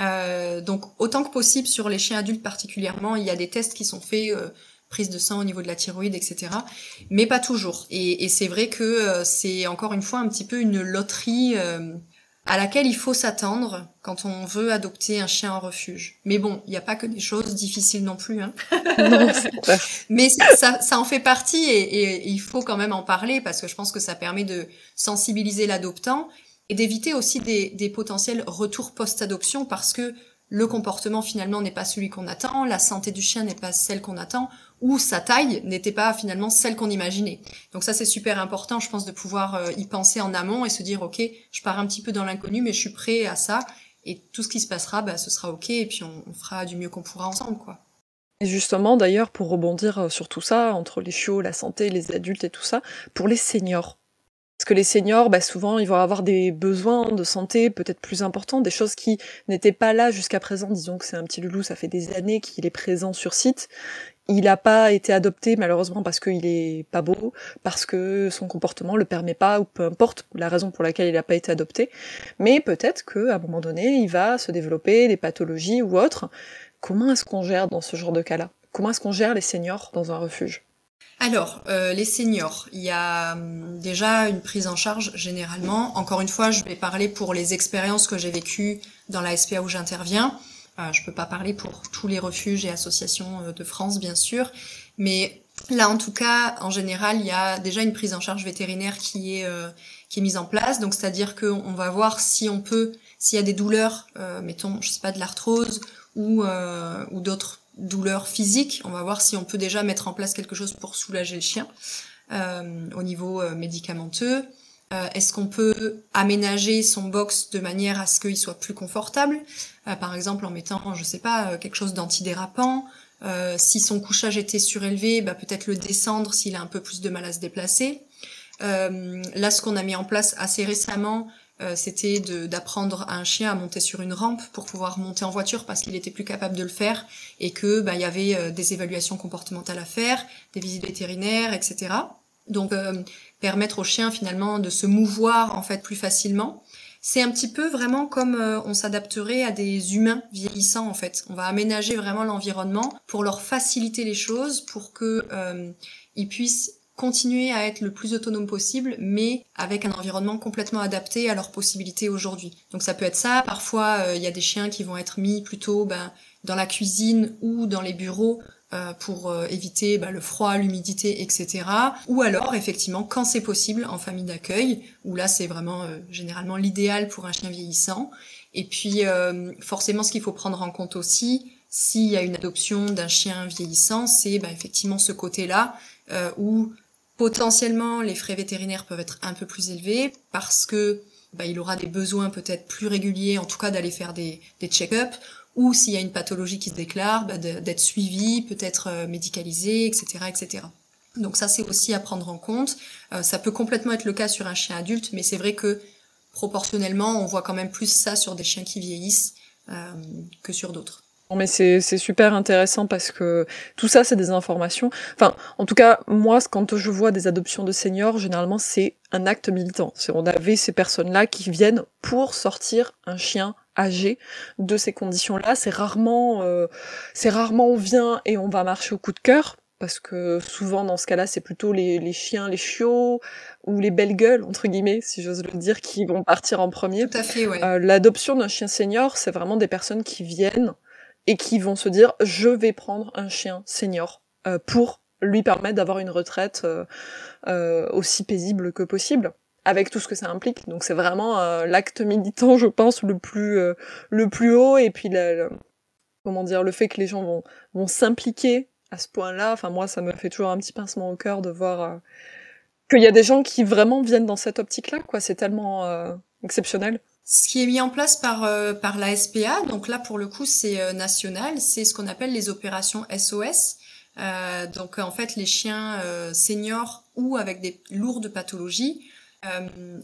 Euh, donc autant que possible sur les chiens adultes particulièrement, il y a des tests qui sont faits, euh, prise de sang au niveau de la thyroïde, etc. Mais pas toujours. Et, et c'est vrai que euh, c'est encore une fois un petit peu une loterie à laquelle il faut s'attendre quand on veut adopter un chien en refuge. Mais bon, il n'y a pas que des choses difficiles non plus. Hein. non, Mais ça, ça, en fait partie et, et, il faut quand même en parler parce que je pense que ça permet de sensibiliser l'adoptant et d'éviter aussi des, des potentiels retours post-adoption parce que le comportement finalement n'est pas celui qu'on attend, la santé du chien n'est pas celle qu'on attend, ou sa taille n'était pas finalement celle qu'on imaginait. Donc ça c'est super important, je pense, de pouvoir euh, y penser en amont et se dire ok, je pars un petit peu dans l'inconnu, mais je suis prêt à ça, et tout ce qui se passera, bah, ce sera ok, et puis on, fera du mieux qu'on pourra ensemble, quoi. Et justement, d'ailleurs, pour rebondir euh, sur tout ça, entre les chiots, la santé, les adultes et tout ça, pour les seniors, parce que les seniors, bah, souvent, ils vont avoir des besoins de santé peut-être plus importants, des choses qui n'étaient pas là jusqu'à présent. Disons que c'est un petit loulou, ça fait des années qu'il est présent sur site. Il n'a pas été adopté malheureusement parce qu'il est pas beau, parce que son comportement le permet pas, ou peu importe la raison pour laquelle il n'a pas été adopté. Mais peut-être qu'à un moment donné, il va se développer des pathologies ou autres. Comment est-ce qu'on gère dans ce genre de cas-là? Comment est-ce qu'on gère les seniors dans un refuge? Alors, euh, les seniors, il y a hum, déjà une prise en charge généralement. Encore une fois, je vais parler pour les expériences que j'ai vécues dans la SPA où j'interviens. Euh, je peux pas parler pour tous les refuges et associations euh, de France, bien sûr, mais là, en tout cas, en général, il y a déjà une prise en charge vétérinaire qui est euh, qui est mise en place. Donc, c'est-à-dire qu'on va voir si on peut, s'il y a des douleurs, mettons, je sais pas, de l'arthrose ou ou d'autres douleur physique. On va voir si on peut déjà mettre en place quelque chose pour soulager le chien euh, au niveau euh, médicamenteux. Euh, Est-ce qu'on peut aménager son box de manière à ce qu'il soit plus confortable euh, Par exemple en mettant, je sais pas, euh, quelque chose d'antidérapant. si son couchage était surélevé, bah, peut-être le descendre s'il a un peu plus de mal à se déplacer. là, ce qu'on a mis en place assez récemment, euh, c'était d'apprendre à un chien à monter sur une rampe pour pouvoir monter en voiture parce qu'il était plus capable de le faire et que bah, il y avait euh, des évaluations comportementales à faire, des visites vétérinaires, etc. Donc euh, permettre au chien finalement de se mouvoir en fait plus facilement. C'est un petit peu vraiment comme on s'adapterait à des humains vieillissants en fait. On va aménager vraiment l'environnement pour leur faciliter les choses, pour que ils puissent continuer à être le plus autonome possible, mais avec un environnement complètement adapté à leurs possibilités aujourd'hui. Donc ça peut être ça. Parfois, euh, il y a des chiens qui vont être mis plutôt ben, dans la cuisine ou dans les bureaux euh, pour euh, éviter ben, le froid, l'humidité, etc. Ou alors, effectivement, quand c'est possible, en famille d'accueil, où là, c'est vraiment généralement l'idéal pour un chien vieillissant. Et puis, forcément, ce qu'il faut prendre en compte aussi, s'il y a une adoption d'un chien vieillissant, c'est ben, effectivement ce côté-là où Potentiellement, les frais vétérinaires peuvent être un peu plus élevés parce que bah, il aura des besoins peut-être plus réguliers, en tout cas d'aller faire des, des check-ups, ou s'il y a une pathologie qui se déclare, bah, d'être suivi, peut-être euh, médicalisé, etc., etc. Donc ça, c'est aussi à prendre en compte. Euh, ça peut complètement être le cas sur un chien adulte, mais c'est vrai que proportionnellement, on voit quand même plus ça sur des chiens qui vieillissent euh, que sur d'autres mais c'est super intéressant parce que tout ça, c'est des informations. Enfin, en tout cas, moi, quand je vois des adoptions de seniors, généralement, c'est un acte militant. On avait ces personnes-là qui viennent pour sortir un chien âgé de ces conditions-là. C'est rarement, euh, c'est rarement on vient et on va marcher au coup de cœur parce que souvent dans ce cas-là, c'est plutôt les, les, chiens, les chiots ou les belles gueules entre guillemets, si j'ose le dire, qui vont partir en premier. Tout à fait, ouais. Euh, L'adoption d'un chien senior, c'est vraiment des personnes qui viennent et qui vont se dire je vais prendre un chien senior euh, pour lui permettre d'avoir une retraite euh, euh, aussi paisible que possible avec tout ce que ça implique. Donc c'est vraiment l'acte militant je pense le plus le plus haut. Et puis la, comment dire le fait que les gens vont vont s'impliquer à ce point-là enfin moi ça me fait toujours un petit pincement au cœur de voir qu'il y a des gens qui vraiment viennent dans cette optique-là quoi. C'est tellement exceptionnel. Ce qui est mis en place par, euh, par la SPA, donc là pour le coup c'est euh, national, c'est ce qu'on appelle les opérations SOS. Euh, donc en fait les chiens euh, seniors ou avec des lourdes pathologies,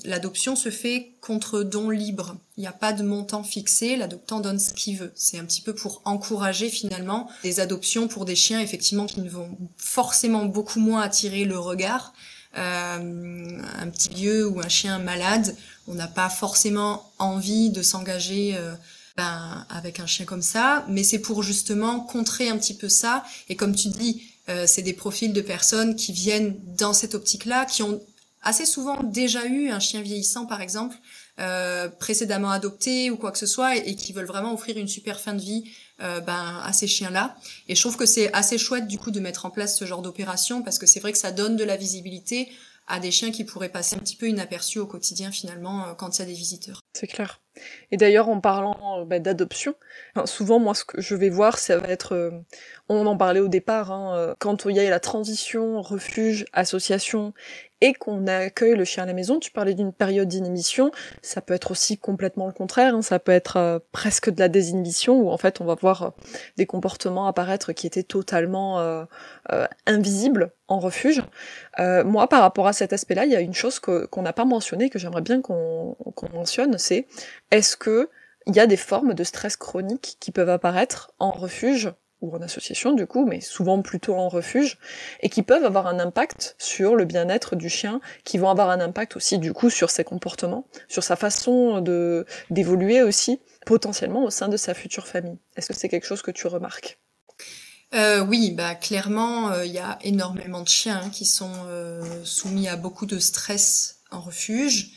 l'adoption se fait contre don libre. Il n'y a pas de montant fixé, l'adoptant donne ce qu'il veut. C'est un petit peu pour encourager finalement des adoptions pour des chiens effectivement qui ne vont forcément beaucoup moins attirer le regard. un petit vieux ou un chien malade on n'a pas forcément envie de s'engager euh, ben, avec un chien comme ça, mais c'est pour justement contrer un petit peu ça. Et comme tu dis, euh, c'est des profils de personnes qui viennent dans cette optique-là, qui ont assez souvent déjà eu un chien vieillissant, par exemple, euh, précédemment adopté ou quoi que ce soit, et, qui veulent vraiment offrir une super fin de vie ben, à ces chiens-là. Et je trouve que c'est assez chouette du coup de mettre en place ce genre d'opération parce que c'est vrai que ça donne de la visibilité à des chiens qui pourraient passer un petit peu inaperçus au quotidien finalement euh, quand il y a des visiteurs. C'est clair. Et d'ailleurs, en parlant bah, d'adoption, souvent, moi, ce que je vais voir, ça va être, euh, on en parlait au départ, hein, euh, quand il y a la transition refuge, association, et qu'on accueille le chien à la maison. Tu parlais d'une période d'inhibition, ça peut être aussi complètement le contraire, hein. ça peut être euh, presque de la désinhibition où en fait on va voir euh, des comportements apparaître qui étaient totalement euh, invisibles en refuge. moi, par rapport à cet aspect-là, il y a une chose qu'on n'a pas mentionnée que j'aimerais bien qu'on mentionne, c'est est-ce que il y a des formes de stress chronique qui peuvent apparaître en refuge ou en association du coup, mais souvent plutôt en refuge, et qui peuvent avoir un impact sur le bien-être du chien, qui vont avoir un impact aussi du coup sur ses comportements, sur sa façon de d'évoluer aussi, potentiellement au sein de sa future famille. Est-ce que c'est quelque chose que tu remarques? Euh, oui, bah clairement, euh, il y a énormément de chiens qui sont euh, soumis à beaucoup de stress en refuge.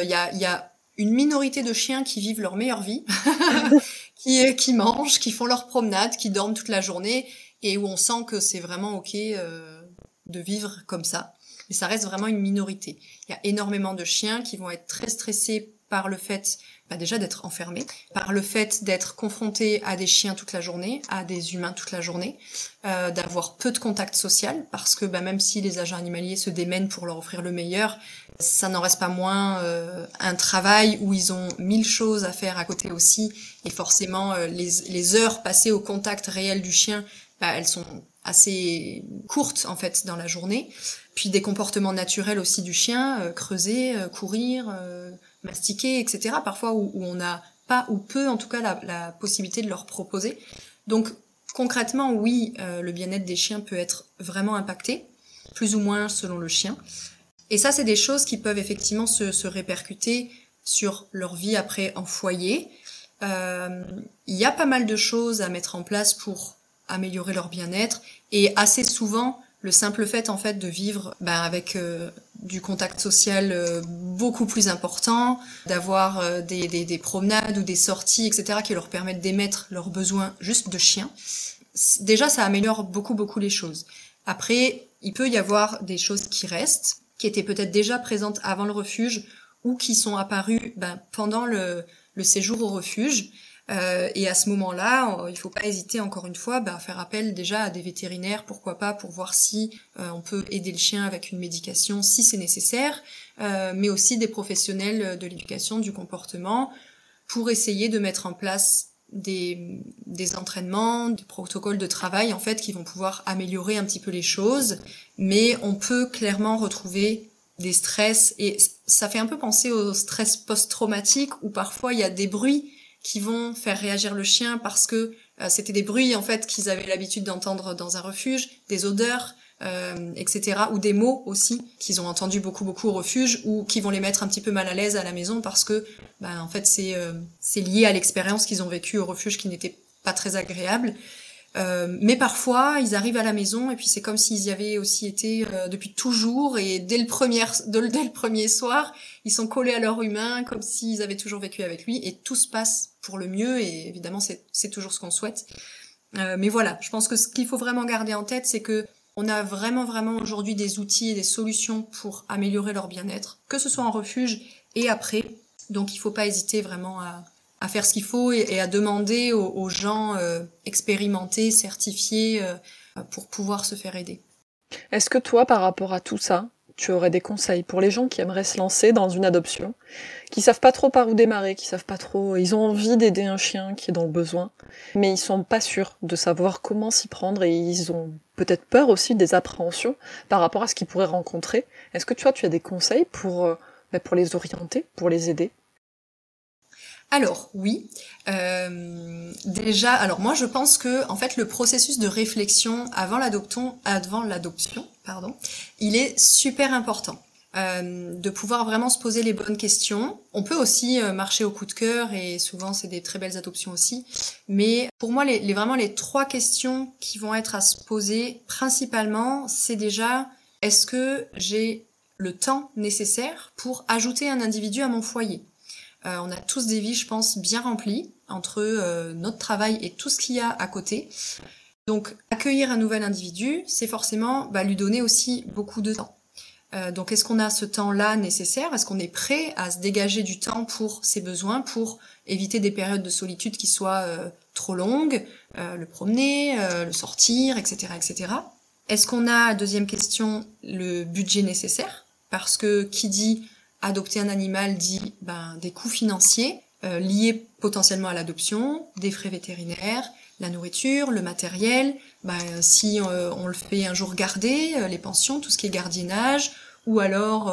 Il y a, y, a, une minorité de chiens qui vivent leur meilleure vie qui, qui mangent, qui font leur promenade, qui dorment toute la journée et où on sent que c'est vraiment ok euh, de vivre comme ça. Mais ça reste vraiment une minorité. Il y a énormément de chiens qui vont être très stressés par le fait bah déjà d'être enfermé, par le fait d'être confronté à des chiens toute la journée, à des humains toute la journée, euh, d'avoir peu de contact social, parce que bah, même si les agents animaliers se démènent pour leur offrir le meilleur, ça n'en reste pas moins euh, un travail où ils ont mille choses à faire à côté aussi, et forcément euh, les, les, heures passées au contact réel du chien, bah, elles sont assez courtes en fait dans la journée. Puis des comportements naturels aussi du chien, euh, creuser, courir mastiquer, etc. Parfois où, on n'a pas ou peu en tout cas la, possibilité de leur proposer. Donc concrètement, oui, euh, le bien-être des chiens peut être vraiment impacté, plus ou moins selon le chien. Et ça, c'est des choses qui peuvent effectivement se, répercuter sur leur vie après en foyer. Euh, il y a pas mal de choses à mettre en place pour améliorer leur bien-être et assez souvent le simple fait en fait de vivre ben, avec euh, du contact social euh, beaucoup plus important, d'avoir des, des, des, promenades ou des sorties, etc., qui leur permettent d'émettre leurs besoins juste de chien, déjà ça améliore beaucoup beaucoup les choses. Après, il peut y avoir des choses qui restent, qui étaient peut-être déjà présentes avant le refuge ou qui sont apparues ben, pendant le, séjour au refuge. Euh, et à ce moment-là, il faut pas hésiter encore une fois bah, à faire appel déjà à des vétérinaires, pourquoi pas, pour voir si euh, on peut aider le chien avec une médication si c'est nécessaire, euh, mais aussi des professionnels de l'éducation du comportement pour essayer de mettre en place des, des entraînements, des protocoles de travail en fait qui vont pouvoir améliorer un petit peu les choses, mais on peut clairement retrouver des stress et ça fait un peu penser au stress post-traumatique où parfois il y a des bruits qui vont faire réagir le chien parce que euh, c'était des bruits en fait qu'ils avaient l'habitude d'entendre dans un refuge, des odeurs, euh, etc. ou des mots aussi qu'ils ont entendu beaucoup beaucoup au refuge ou qui vont les mettre un petit peu mal à l'aise à la maison parce que ben, en fait c'est euh, c'est lié à l'expérience qu'ils ont vécue au refuge qui n'était pas très agréable. Euh, mais parfois, ils arrivent à la maison et puis c'est comme s'ils y avaient aussi été euh, depuis toujours et dès le premier dès le premier soir, ils sont collés à leur humain comme s'ils avaient toujours vécu avec lui et tout se passe pour le mieux et évidemment c'est toujours ce qu'on souhaite. Euh, mais voilà, je pense que ce qu'il faut vraiment garder en tête, c'est que on a vraiment vraiment aujourd'hui des outils et des solutions pour améliorer leur bien-être, que ce soit en refuge et après. Donc il faut pas hésiter vraiment à, à faire ce qu'il faut et, à demander aux, gens euh, expérimentés, certifiés, euh, pour pouvoir se faire aider. Est-ce que toi, par rapport à tout ça, tu aurais des conseils pour les gens qui aimeraient se lancer dans une adoption, qui savent pas trop par où démarrer, qui savent pas trop, ils ont envie d'aider un chien qui est dans le besoin, mais ils sont pas sûrs de savoir comment s'y prendre et ils ont peut-être peur aussi des appréhensions par rapport à ce qu'ils pourraient rencontrer. Est-ce que tu as, tu as des conseils pour, euh, bah, pour les orienter, pour les aider? Alors oui, euh, déjà, alors moi je pense que en fait le processus de réflexion avant l'adoption, avant l'adoption, pardon, il est super important. Euh, de pouvoir vraiment se poser les bonnes questions. On peut aussi euh, marcher au coup de cœur et souvent c'est des très belles adoptions aussi. Mais pour moi, les, vraiment les trois questions qui vont être à se poser principalement, c'est déjà est-ce que j'ai le temps nécessaire pour ajouter un individu à mon foyer? Euh, on a tous des vies, je pense, bien remplies entre notre travail et tout ce qu'il y a à côté. Donc accueillir un nouvel individu, c'est forcément bah, lui donner aussi beaucoup de temps. Euh, donc est-ce qu'on a ce temps-là nécessaire? Est-ce qu'on est prêt à se dégager du temps pour ses besoins, pour éviter des périodes de solitude qui soient trop longues, le promener, le sortir, etc., etc. Est-ce qu'on a, deuxième question, le budget nécessaire? Parce que qui dit adopter un animal dit ben, des coûts financiers euh, liés potentiellement à l'adoption, des frais vétérinaires, la nourriture, le matériel, ben, si euh, on le fait un jour garder, euh, les pensions, tout ce qui est gardiennage, ou alors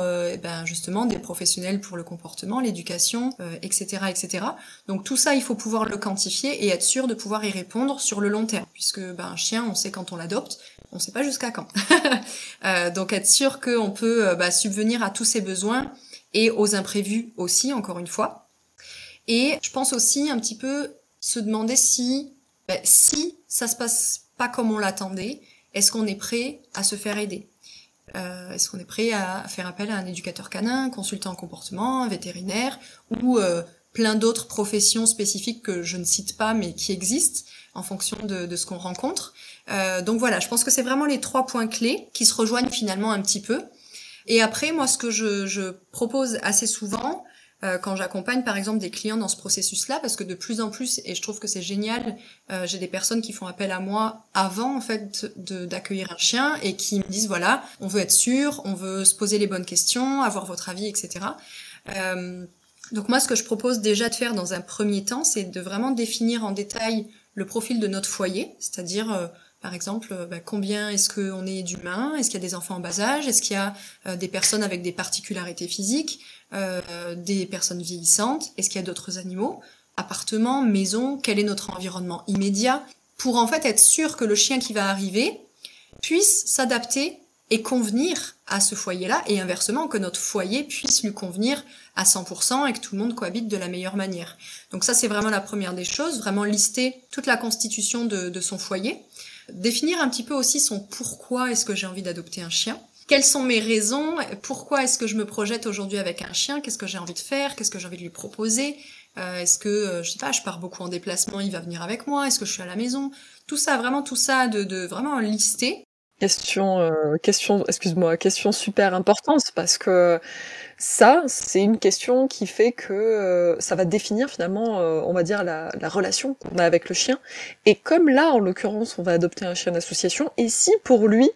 ben, justement des professionnels pour le comportement, l'éducation, etc., etc. Donc tout ça, il faut pouvoir le quantifier et être sûr de pouvoir y répondre sur le long terme, puisque ben, un chien, on sait quand on l'adopte, on sait pas jusqu'à quand. donc être sûr qu'on peut bah, subvenir à tous ses besoins et aux imprévus aussi, encore une fois. Et je pense aussi un petit peu se demander si, ben, si ça se passe pas comme on l'attendait, est-ce qu'on est prêt à se faire aider? Euh, Est-ce qu'on est prêt à faire appel à un éducateur canin, consultant en comportement, un vétérinaire ou euh, plein d'autres professions spécifiques que je ne cite pas mais qui existent en fonction de, ce qu'on rencontre? Euh, donc voilà, je pense que c'est vraiment les trois points clés qui se rejoignent finalement un petit peu. Et après, moi, ce que je propose assez souvent, euh, quand j'accompagne par exemple des clients dans ce processus-là, parce que de plus en plus, et je trouve que c'est génial, euh, j'ai des personnes qui font appel à moi avant en fait d'accueillir un chien et qui me disent voilà, on veut être sûr, on veut se poser les bonnes questions, avoir votre avis, etc. Euh, donc moi, ce que je propose déjà de faire dans un premier temps, c'est de vraiment définir en détail le profil de notre foyer, c'est-à-dire euh, par exemple, euh, bah, combien est-ce qu'on est d'humains Est-ce qu'il y a des enfants en bas âge Est-ce qu'il y a euh, des personnes avec des particularités physiques euh, Des personnes vieillissantes? Est-ce qu'il y a d'autres animaux? Appartements, maisons? Quel est notre environnement immédiat? Pour en fait être sûr que le chien qui va arriver puisse s'adapter et convenir à ce foyer-là, et inversement, que notre foyer puisse lui convenir à 100% et que tout le monde cohabite de la meilleure manière. Donc ça, c'est vraiment la première des choses, vraiment lister toute la constitution de, de son foyer. Définir un petit peu aussi son pourquoi est-ce que j'ai envie d'adopter un chien. Quelles sont mes raisons Pourquoi est-ce que je me projette aujourd'hui avec un chien Qu'est-ce que j'ai envie de faire Qu'est-ce que j'ai envie de lui proposer euh, Est-ce que, euh, je sais pas, je pars beaucoup en déplacement, il va venir avec moi Est-ce que je suis à la maison? Tout ça, vraiment tout ça, de, de vraiment lister. Question, euh, question, excuse-moi, question super importante parce que ça, c'est une question qui fait que euh, ça va définir finalement, euh, on va dire, la, la relation qu'on a avec le chien. Et comme là, en l'occurrence, on va adopter un chien d'association, et si pour lui,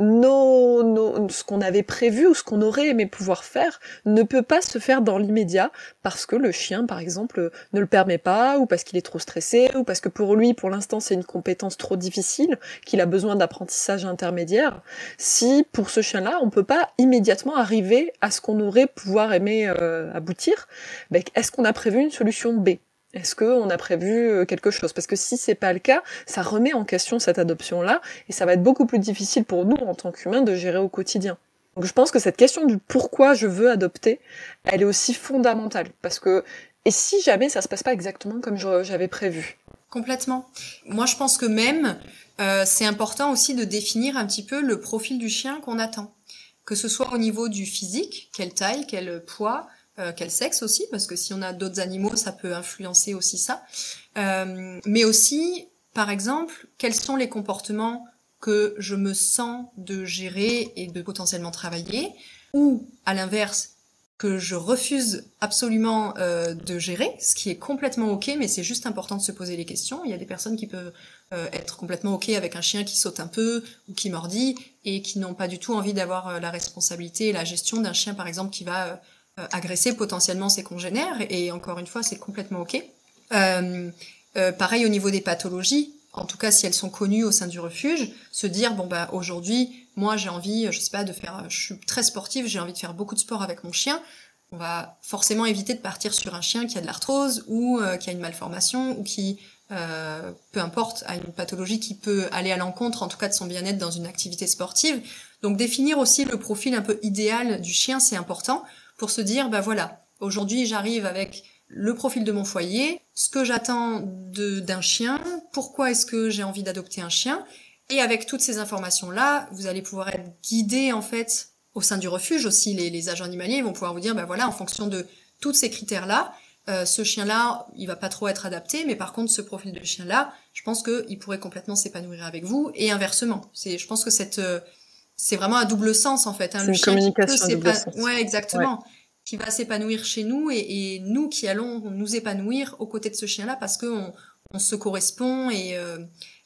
nos, nos, ce qu'on avait prévu ou ce qu'on aurait aimé pouvoir faire ne peut pas se faire dans l'immédiat parce que le chien, par exemple, ne le permet pas ou parce qu'il est trop stressé ou parce que pour lui, pour l'instant, c'est une compétence trop difficile, qu'il a besoin d'apprentissage intermédiaire. Si pour ce chien-là, on peut pas immédiatement arriver à ce qu'on aurait pouvoir aimer euh, aboutir, ben, est-ce qu'on a prévu une solution B? Est-ce qu'on a prévu euh, quelque chose? Parce que si c'est pas le cas, ça remet en question cette adoption-là, et ça va être beaucoup plus difficile pour nous en tant qu'humains de gérer au quotidien. Donc je pense que cette question du pourquoi je veux adopter, elle est aussi fondamentale. Parce que, et si jamais ça se passe pas exactement comme j'avais prévu? Complètement. Moi je pense que même, euh, c'est important aussi de définir un petit peu le profil du chien qu'on attend. Que ce soit au niveau du physique, quelle taille, quel poids, euh, quel sexe aussi, parce que si on a d'autres animaux, ça peut influencer aussi ça. Euh, mais aussi, par exemple, quels sont les comportements que je me sens de gérer et de potentiellement travailler, ou à l'inverse, que je refuse absolument euh, de gérer, ce qui est complètement ok, mais c'est juste important de se poser les questions. Il y a des personnes qui peuvent euh, être complètement ok avec un chien qui saute un peu ou qui mordit et qui n'ont pas du tout envie d'avoir euh, la responsabilité et la gestion d'un chien, par exemple, qui va agresser potentiellement ses congénères, et encore une fois, c'est complètement OK. Euh, euh, pareil au niveau des pathologies, en tout cas si elles sont connues au sein du refuge, se dire bon bah aujourd'hui, moi j'ai envie, je sais pas, de faire, je suis très sportive, j'ai envie de faire beaucoup de sport avec mon chien. On va forcément éviter de partir sur un chien qui a de l'arthrose ou qui a une malformation ou qui, peu importe, a une pathologie qui peut aller à l'encontre, en tout cas de son bien-être dans une activité sportive. Donc définir aussi le profil un peu idéal du chien, c'est important pour se dire, bah voilà, aujourd'hui j'arrive avec le profil de mon foyer, ce que j'attends d'un chien, pourquoi est-ce que j'ai envie d'adopter un chien, et avec toutes ces informations-là, vous allez pouvoir être guidé en fait au sein du refuge aussi. Les, agents animaliers vont pouvoir vous dire, bah voilà, en fonction de tous ces critères-là, euh, ce chien-là, il va pas trop être adapté, mais par contre, ce profil de chien-là, je pense qu'il pourrait complètement s'épanouir avec vous, et inversement. C'est, je pense que cette, euh, c'est vraiment un double sens en fait. Hein. une communication à double sens. Ouais, exactement. Qui va s'épanouir chez nous et, nous qui allons nous épanouir aux côtés de ce chien-là parce qu'on on se correspond et euh,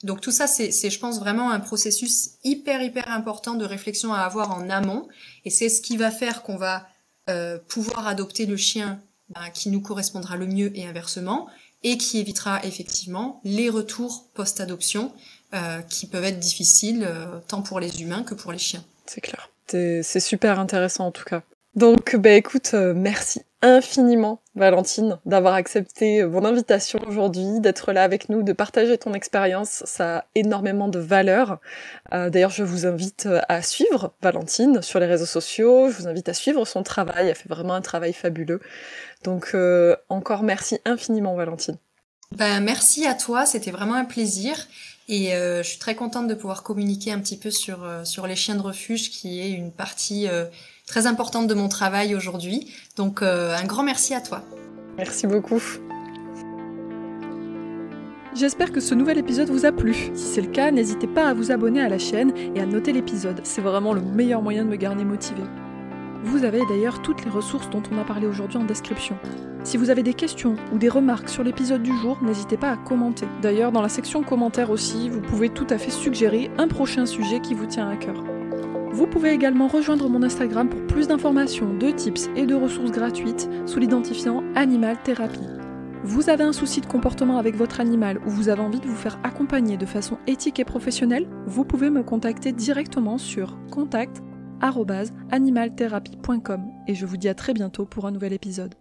donc tout ça c'est, je pense vraiment un processus hyper hyper important de réflexion à avoir en amont et c'est ce qui va faire qu'on va euh, pouvoir adopter le chien ben, qui nous correspondra le mieux et inversement et qui évitera effectivement les retours post-adoption euh, qui peuvent être difficiles euh, tant pour les humains que pour les chiens. C'est clair. C'est super intéressant en tout cas. Donc, bah écoute, euh, merci infiniment, Valentine, d'avoir accepté mon invitation aujourd'hui, d'être là avec nous, de partager ton expérience. Ça a énormément de valeur. D'ailleurs, je vous invite à suivre Valentine sur les réseaux sociaux. Je vous invite à suivre son travail. Elle fait vraiment un travail fabuleux. Donc, encore merci infiniment, Valentine. Ben, merci à toi. C'était vraiment un plaisir. Et euh, je suis très contente de pouvoir communiquer un petit peu sur, euh, sur les chiens de refuge, qui est une partie euh, très importante de mon travail aujourd'hui. Donc un grand merci à toi. Merci beaucoup. J'espère que ce nouvel épisode vous a plu. Si c'est le cas, n'hésitez pas à vous abonner à la chaîne et à noter l'épisode. C'est vraiment le meilleur moyen de me garder motivée. Vous avez d'ailleurs toutes les ressources dont on a parlé aujourd'hui en description. Si vous avez des questions ou des remarques sur l'épisode du jour, n'hésitez pas à commenter. D'ailleurs, dans la section commentaires aussi, vous pouvez tout à fait suggérer un prochain sujet qui vous tient à cœur. Vous pouvez également rejoindre mon Instagram pour plus d'informations, de tips et de ressources gratuites sous l'identifiant Animal Thérapie. Vous avez un souci de comportement avec votre animal ou vous avez envie de vous faire accompagner de façon éthique et professionnelle, vous pouvez me contacter directement sur contact@animaltherapie.com et je vous dis à très bientôt pour un nouvel épisode.